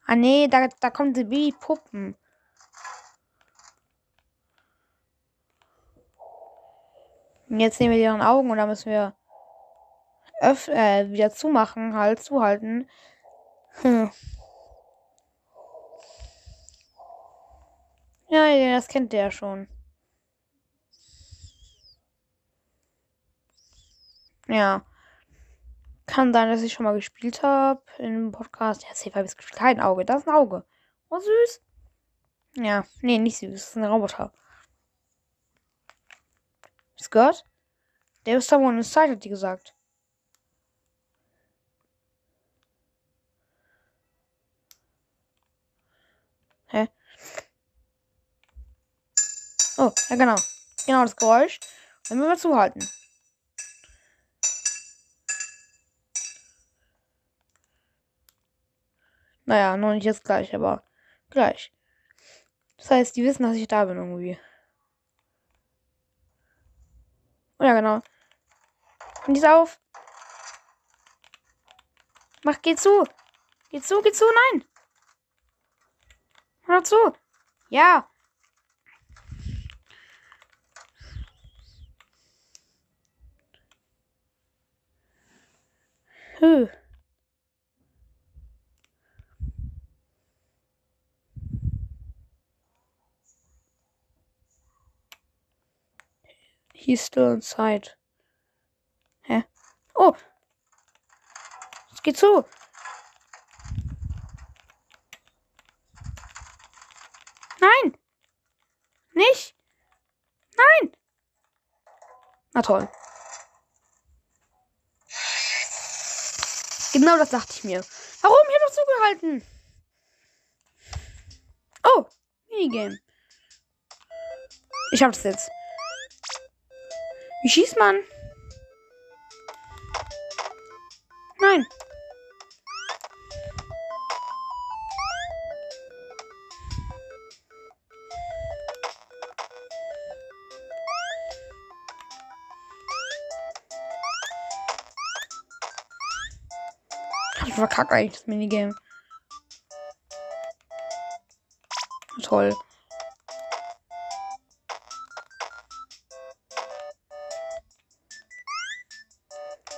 Ah nee, da, da kommen die Babypuppen. Jetzt nehmen wir deren Augen und dann müssen wir öff äh, wieder zumachen, halt zuhalten. Hm. Ja, das kennt der schon. Ja. Kann sein, dass ich schon mal gespielt habe im Podcast. Ja, safe habe ich gespielt. Kein Auge. Das ist ein Auge. Oh, süß. Ja, nee, nicht süß. Das ist ein Roboter. Gehört? Der ist someone inside, hat die gesagt. Hä? Oh, ja genau. Genau das Geräusch. Dann müssen wir zuhalten. Naja, noch nicht jetzt gleich, aber gleich. Das heißt, die wissen, dass ich da bin irgendwie. Oh ja, genau. Und die ist auf. Mach, geh zu. Geh zu, geh zu, nein. Hör zu. Ja. Huh. He's still inside. Hä? Oh! Es geht zu! Nein! Nicht! Nein! Na toll. Genau das dachte ich mir. Warum? Ich hab doch zugehalten. Oh, Minigame. Ich hab das jetzt. Wie schießt man? Nein. Ich verkacke eigentlich das Minigame. Toll.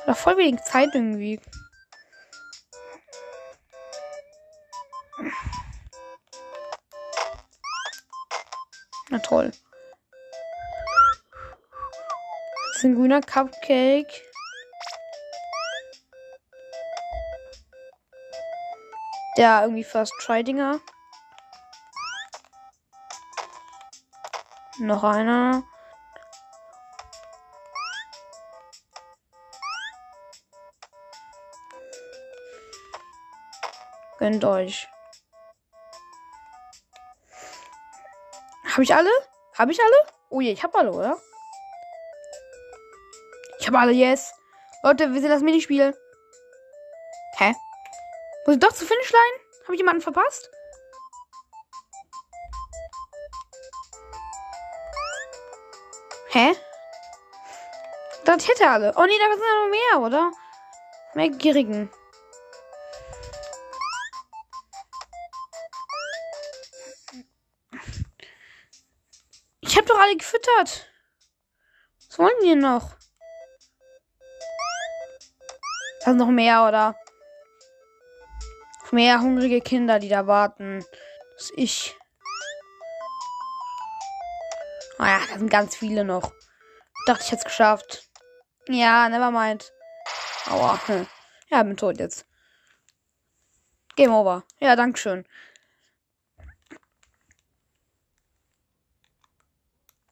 Noch voll wenig Zeit irgendwie. Na toll. Das ist ein grüner Cupcake. Der irgendwie First Try Dinger. Noch einer. Gönnt euch. Habe ich alle? Habe ich alle? Oh je, ich habe alle, oder? Ich habe alle, yes. Leute, wir sind das Minispiel. Muss ich doch zu Finishline? Habe ich jemanden verpasst? Hä? Das hätte alle. Oh nee, da sind ja noch mehr, oder? Mehr Gierigen. Ich hab doch alle gefüttert. Was wollen die noch? Da sind noch mehr, oder? Mehr hungrige Kinder, die da warten. Das ich. Ah ja, da sind ganz viele noch. Dachte, ich hätte es geschafft. Ja, never mind. Aua. Ja, bin tot jetzt. Game over. Ja, dankeschön.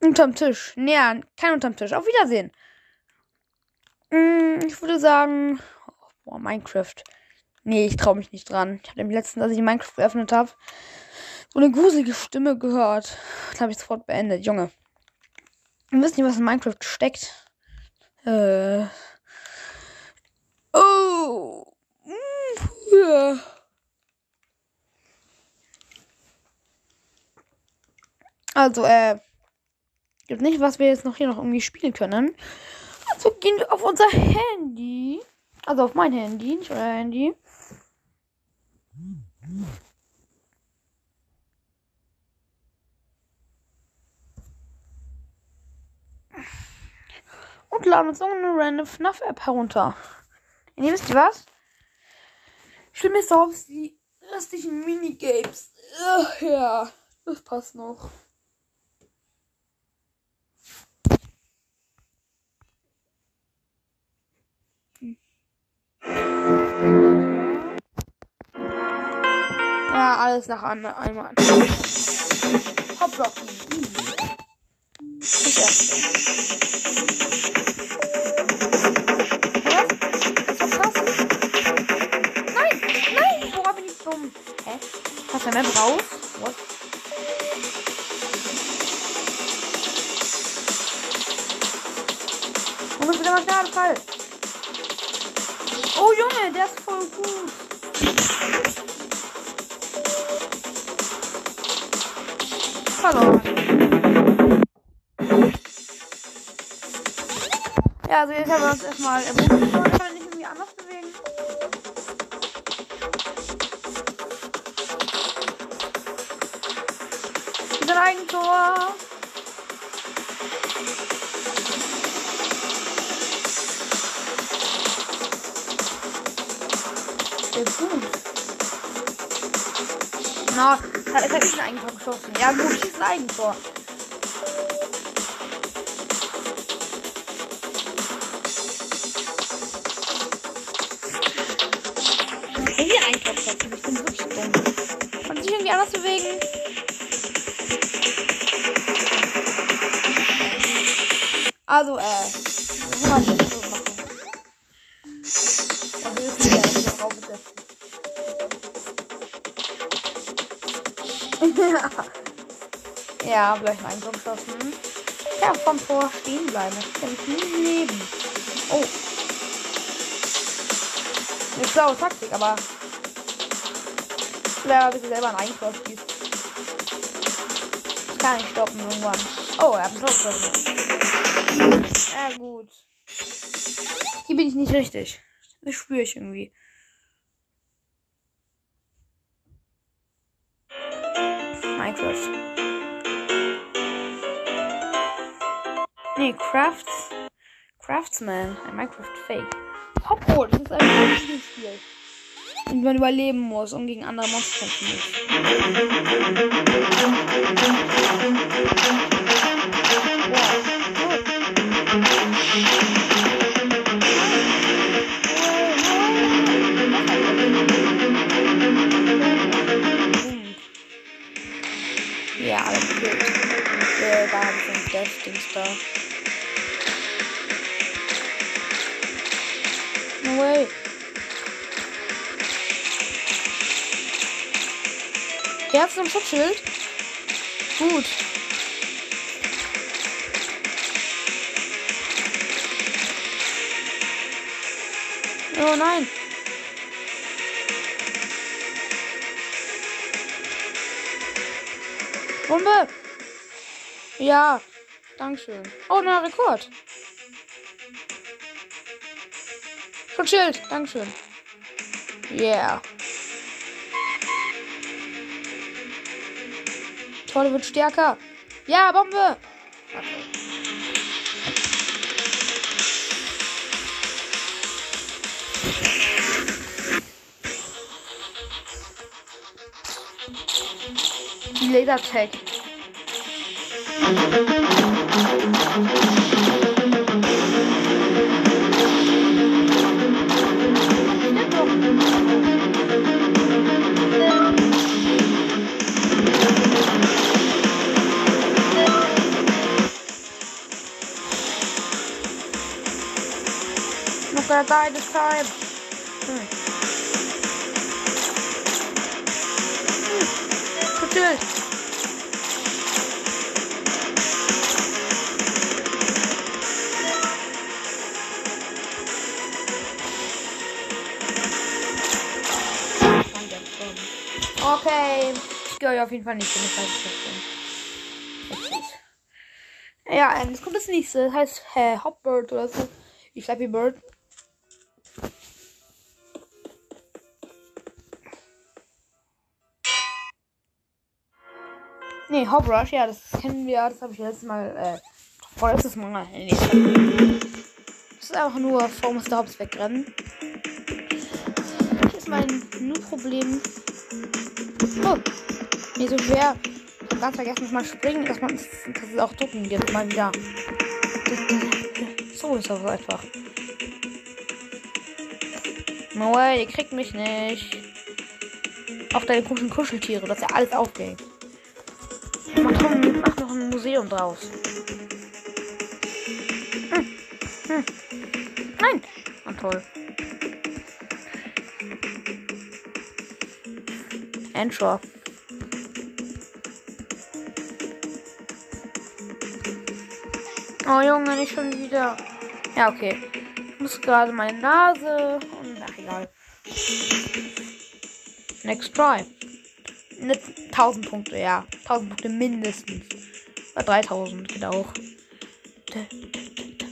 Unterm Tisch. Nee, kein unterm Tisch. Auf Wiedersehen. Mm, ich würde sagen. Oh, Minecraft. Nee, ich traue mich nicht dran. Ich habe im letzten, als ich Minecraft geöffnet habe, so eine gruselige Stimme gehört. Das habe ich sofort beendet. Junge. Wir wissen nicht, was in Minecraft steckt. Äh. Oh. Mm, ja. Also, äh. Gibt nicht, was wir jetzt noch hier noch irgendwie spielen können. Also gehen wir auf unser Handy. Also auf mein Handy, nicht euer Handy. Und laden uns irgendeine random FNAF-App herunter. Und ihr wisst ihr was? Mir so auf die restlichen Minigames. Ugh, ja, das passt noch. Alles nach an, einmal. Hop Rocky. Das erste. Nein, nein, woran bin ich dumm? Hä? Hast du Map raus? What? Wo bist du denn auf Fall? Oh Junge, der ist voll gut. Verloren. Ja, also jetzt haben wir uns erstmal. Kann man nicht irgendwie anders bewegen? Wieder ein Eigentor. Sehr gut. Na, da ist nicht ein Eigentor geschossen. Ja gut, ist ein Eigentor. Irgendwie ein Eigentor geschossen. Ich bin wirklich dumm. Kann sich irgendwie anders bewegen? Also, äh, ja, gleich Eigentor geschossen. Ja, vom Tor stehen bleiben. Das kann ich nie Leben. Oh. Eine schlaue Taktik, aber. Wer bitte selber ein schießt. Das kann ich stoppen irgendwann. Oh, er hat ein Tor. Ja, gut. Hier bin ich nicht richtig. Das spüre ich irgendwie. Ein Minecraft Fake. Hopwood, das ist ein richtiges Spiel. Und man überleben muss und gegen andere Monster kämpfen muss. Ein Schutzschild. Gut. Oh nein. Bombe! Ja, Dankeschön. Oh, neuer Rekord. Schutzschild, Dankeschön. Yeah. Tolle wird stärker. Ja, Bombe! Okay. Lasertag. Not die this time. Hmm. Hmm. Schutzschild. Okay. Ich euch auf jeden Fall nicht, ich was ich bin. Ja, ähm, jetzt kommt das nächste. Das heißt äh, Hopbird oder so. Wie Flappy Bird. Hoprush, ja, das kennen wir. Das habe ich letztes Mal, äh, vorletztes Mal. Nee. Das ist einfach nur vor Mr. Hobbs wegrennen. Das ist mein nur Problem. Oh, nicht so schwer. Ich ganz vergessen, dass man springen, dass man, dass es auch drücken gibt, mal wieder. So ist das einfach. No ihr kriegt mich nicht. Auch deine komischen Kuscheltiere, das ist ja alles aufgehängt. Mach, doch- mach noch ein Museum draus. Hm. Hm. Nein! Ah, toll. Ensure. Oh Junge, nicht schon wieder. Ja, okay. Ich muss gerade meine Nase und ach egal. Next try. ne, 1000 Punkte, ja. 1000 Punkte mindestens. Oder 3000 geht auch. Da, da, da, da.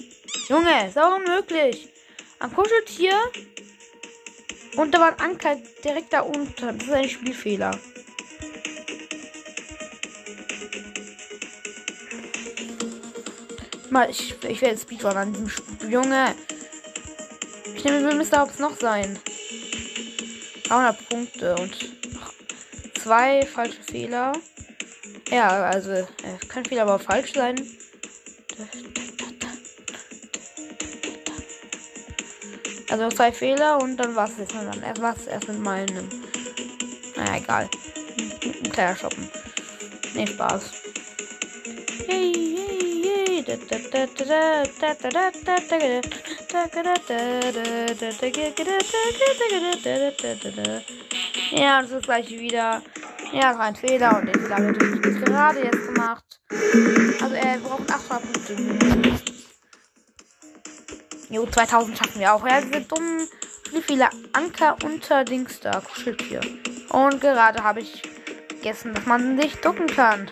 Junge, ist auch unmöglich. Am Kuscheltier. Und da war ein Anker direkt da unten. Das ist ein Spielfehler. Mal, ich, ich werde Speedrun an diesem Spiel. Junge. Ich nehme, wir müssen Hobbs noch sein. 300 Punkte und zwei falsche Fehler. Ja, also es kann viel aber falsch sein. Also zwei Fehler und dann war es jetzt dann erst was erst mit meinem. Naja, egal. Ein kleiner Shoppen. Nee, Spaß. Ja, und so gleich wieder. Ja, das war ein Fehler und den Fehler natürlich gerade jetzt gemacht. Also er braucht 800 Punkte. Jo, 2000 schaffen wir auch. Ja, diese dummen, wie viele Anker unter Dings da, Kuscheltier. Und gerade habe ich vergessen, dass man sich ducken kann.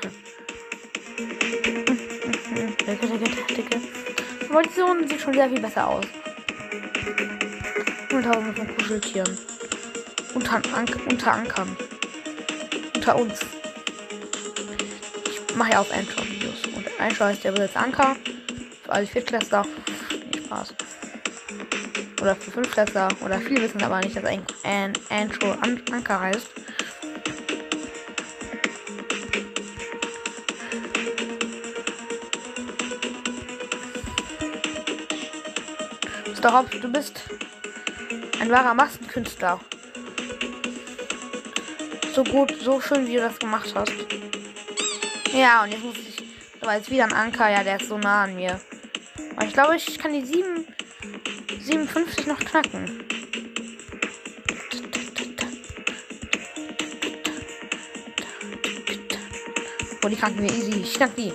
Dicke, dicke, dicke. Munition sieht schon sehr viel besser aus. 100.000 von Kuscheltieren. Unter, Ank unter Ankern. Unter uns. Ich mache ja auch Intro-Videos. Und Intro heißt ja jetzt Anker. Für alle Viertklässler. Nee, Spaß. Oder für Fünftklässler. Oder viele wissen aber nicht, dass ein, ein Intro An Anker heißt. Mr. Hobbs, du bist ein wahrer Massenkünstler. So gut, so schön, wie du das gemacht hast. Ja, und jetzt muss ich. War jetzt wieder ein Anker. Ja, der ist so nah an mir. Aber ich glaube, ich kann die 7, 57 noch knacken. Oh, die knacken wir easy. Ich knack die.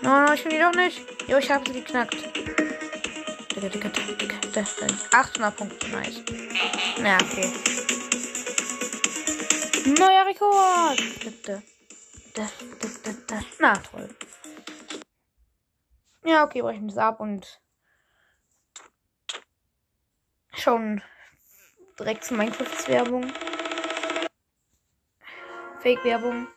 No, no, ich will die doch nicht. Jo, ich habe sie geknackt. 800 Punkte, nice. Ja, okay. Neuer Rekord! Na, toll. Ja, okay, brechen wir das ab und schon direkt zu Minecraft-Werbung. Fake-Werbung.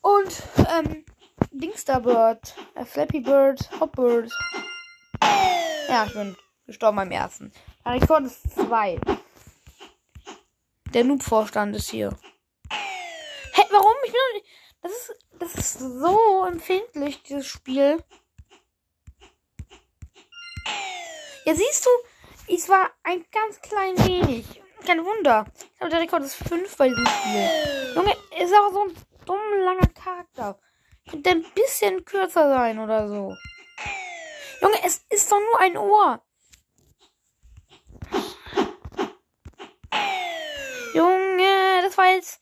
Und, ähm, Dingsterbird, äh, Flappy Bird, Hopbird. Ja, ich bin gestorben beim ersten. Rekord ist zwei. Der Noob-Vorstand ist hier. Hä, warum? Ich bin doch nicht. Das ist, das ist so empfindlich, dieses Spiel. Ja, siehst du, es war ein ganz klein wenig. Kein Wunder. Ich glaube, der Rekord ist 5 bei diesem Spiel. Junge, ist aber so ein dumm langer Charakter. Könnte ein bisschen kürzer sein oder so. Junge, es ist doch nur ein Ohr. Junge, das war jetzt.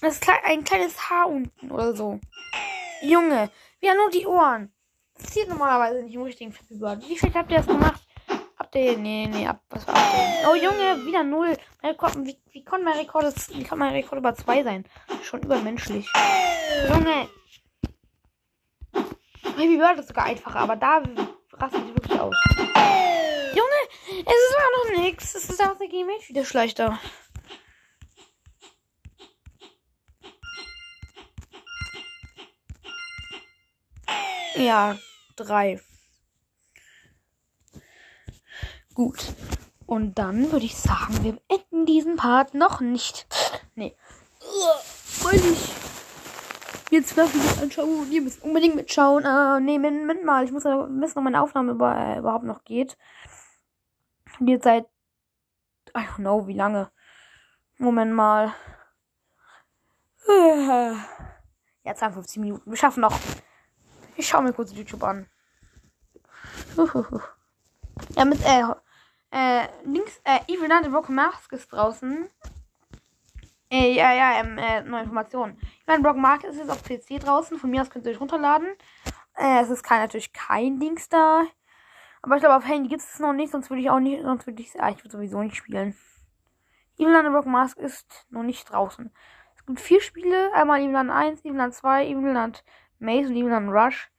Das ist ein kleines Haar unten oder so. Junge, wir haben nur die Ohren. Das passiert normalerweise nicht im richtigen Flappy Bird. Wie viel habt ihr das gemacht? Habt ihr. Nee, nee, ab, was war? Oh, Junge, wieder null. Rekord, wie, wie kann mein Rekord, wie kann mein Rekord über zwei sein? Schon übermenschlich. Junge. Baby Bird ist sogar einfacher, aber da rastet ich wirklich aus. Es ist aber noch nix. Es ist auch der Game wieder schlechter. Ja, drei. Gut. Und dann würde ich sagen, wir beenden diesen Part noch nicht. Nee. Weil ich jetzt werfe ich anschauen und ihr müsst unbedingt mitschauen. Äh, nee, Moment mal. Ich muss ja wissen, ob meine Aufnahme über, äh, überhaupt noch geht. Jetzt seit. I don't know, wie lange. Moment mal. Ja, 52 Minuten. Wir schaffen noch. Ich schaue mir kurz YouTube an. Ja, mit, äh, äh, links, äh, Evil Night Broken Mask ist draußen. Äh, ja, ja, ähm, äh, neue Informationen. Ich meine, Broken Mask ist jetzt auf PC draußen. Von mir aus könnt ihr euch runterladen. Äh, es ist kein, natürlich kein Dings da. Aber ich glaube, auf Handy gibt es noch nicht, sonst würde ich auch nicht, sonst würde ich, ah, ich würde sowieso nicht spielen. Evil Land Rock Mask ist noch nicht draußen. Es gibt vier Spiele. Einmal Evil Land 1, Evil Land 2, Evil Land Maze und Evil Land Rush.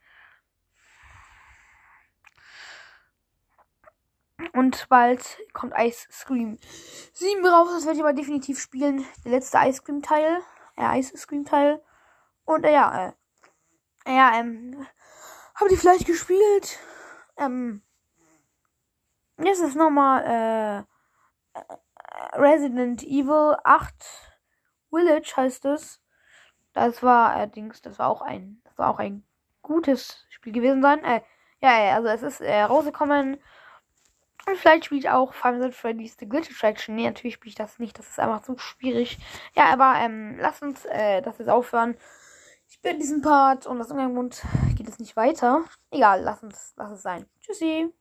Und bald kommt Ice Scream 7 raus. Das werde ich aber definitiv spielen. Der letzte Ice Cream Teil. Äh, Ice Scream Teil. Und äh, ja, äh, ja, ähm, habt ihr vielleicht gespielt? Ähm, jetzt ist nochmal, äh, Resident Evil 8 Village heißt es. Das war allerdings, das war auch ein, das war auch ein gutes Spiel gewesen sein. Äh, ja, also es ist äh, rausgekommen. Und vielleicht spiele ich auch Five Nights Freddy's The Glitch Attraction. Nee, natürlich spiele ich das nicht. Das ist einfach zu schwierig. Ja, aber ähm, lasst uns äh, das jetzt aufhören. Ich bin in diesem Part und aus irgendeinem Grund geht es nicht weiter. Egal, lass uns, lass es sein. Tschüssi.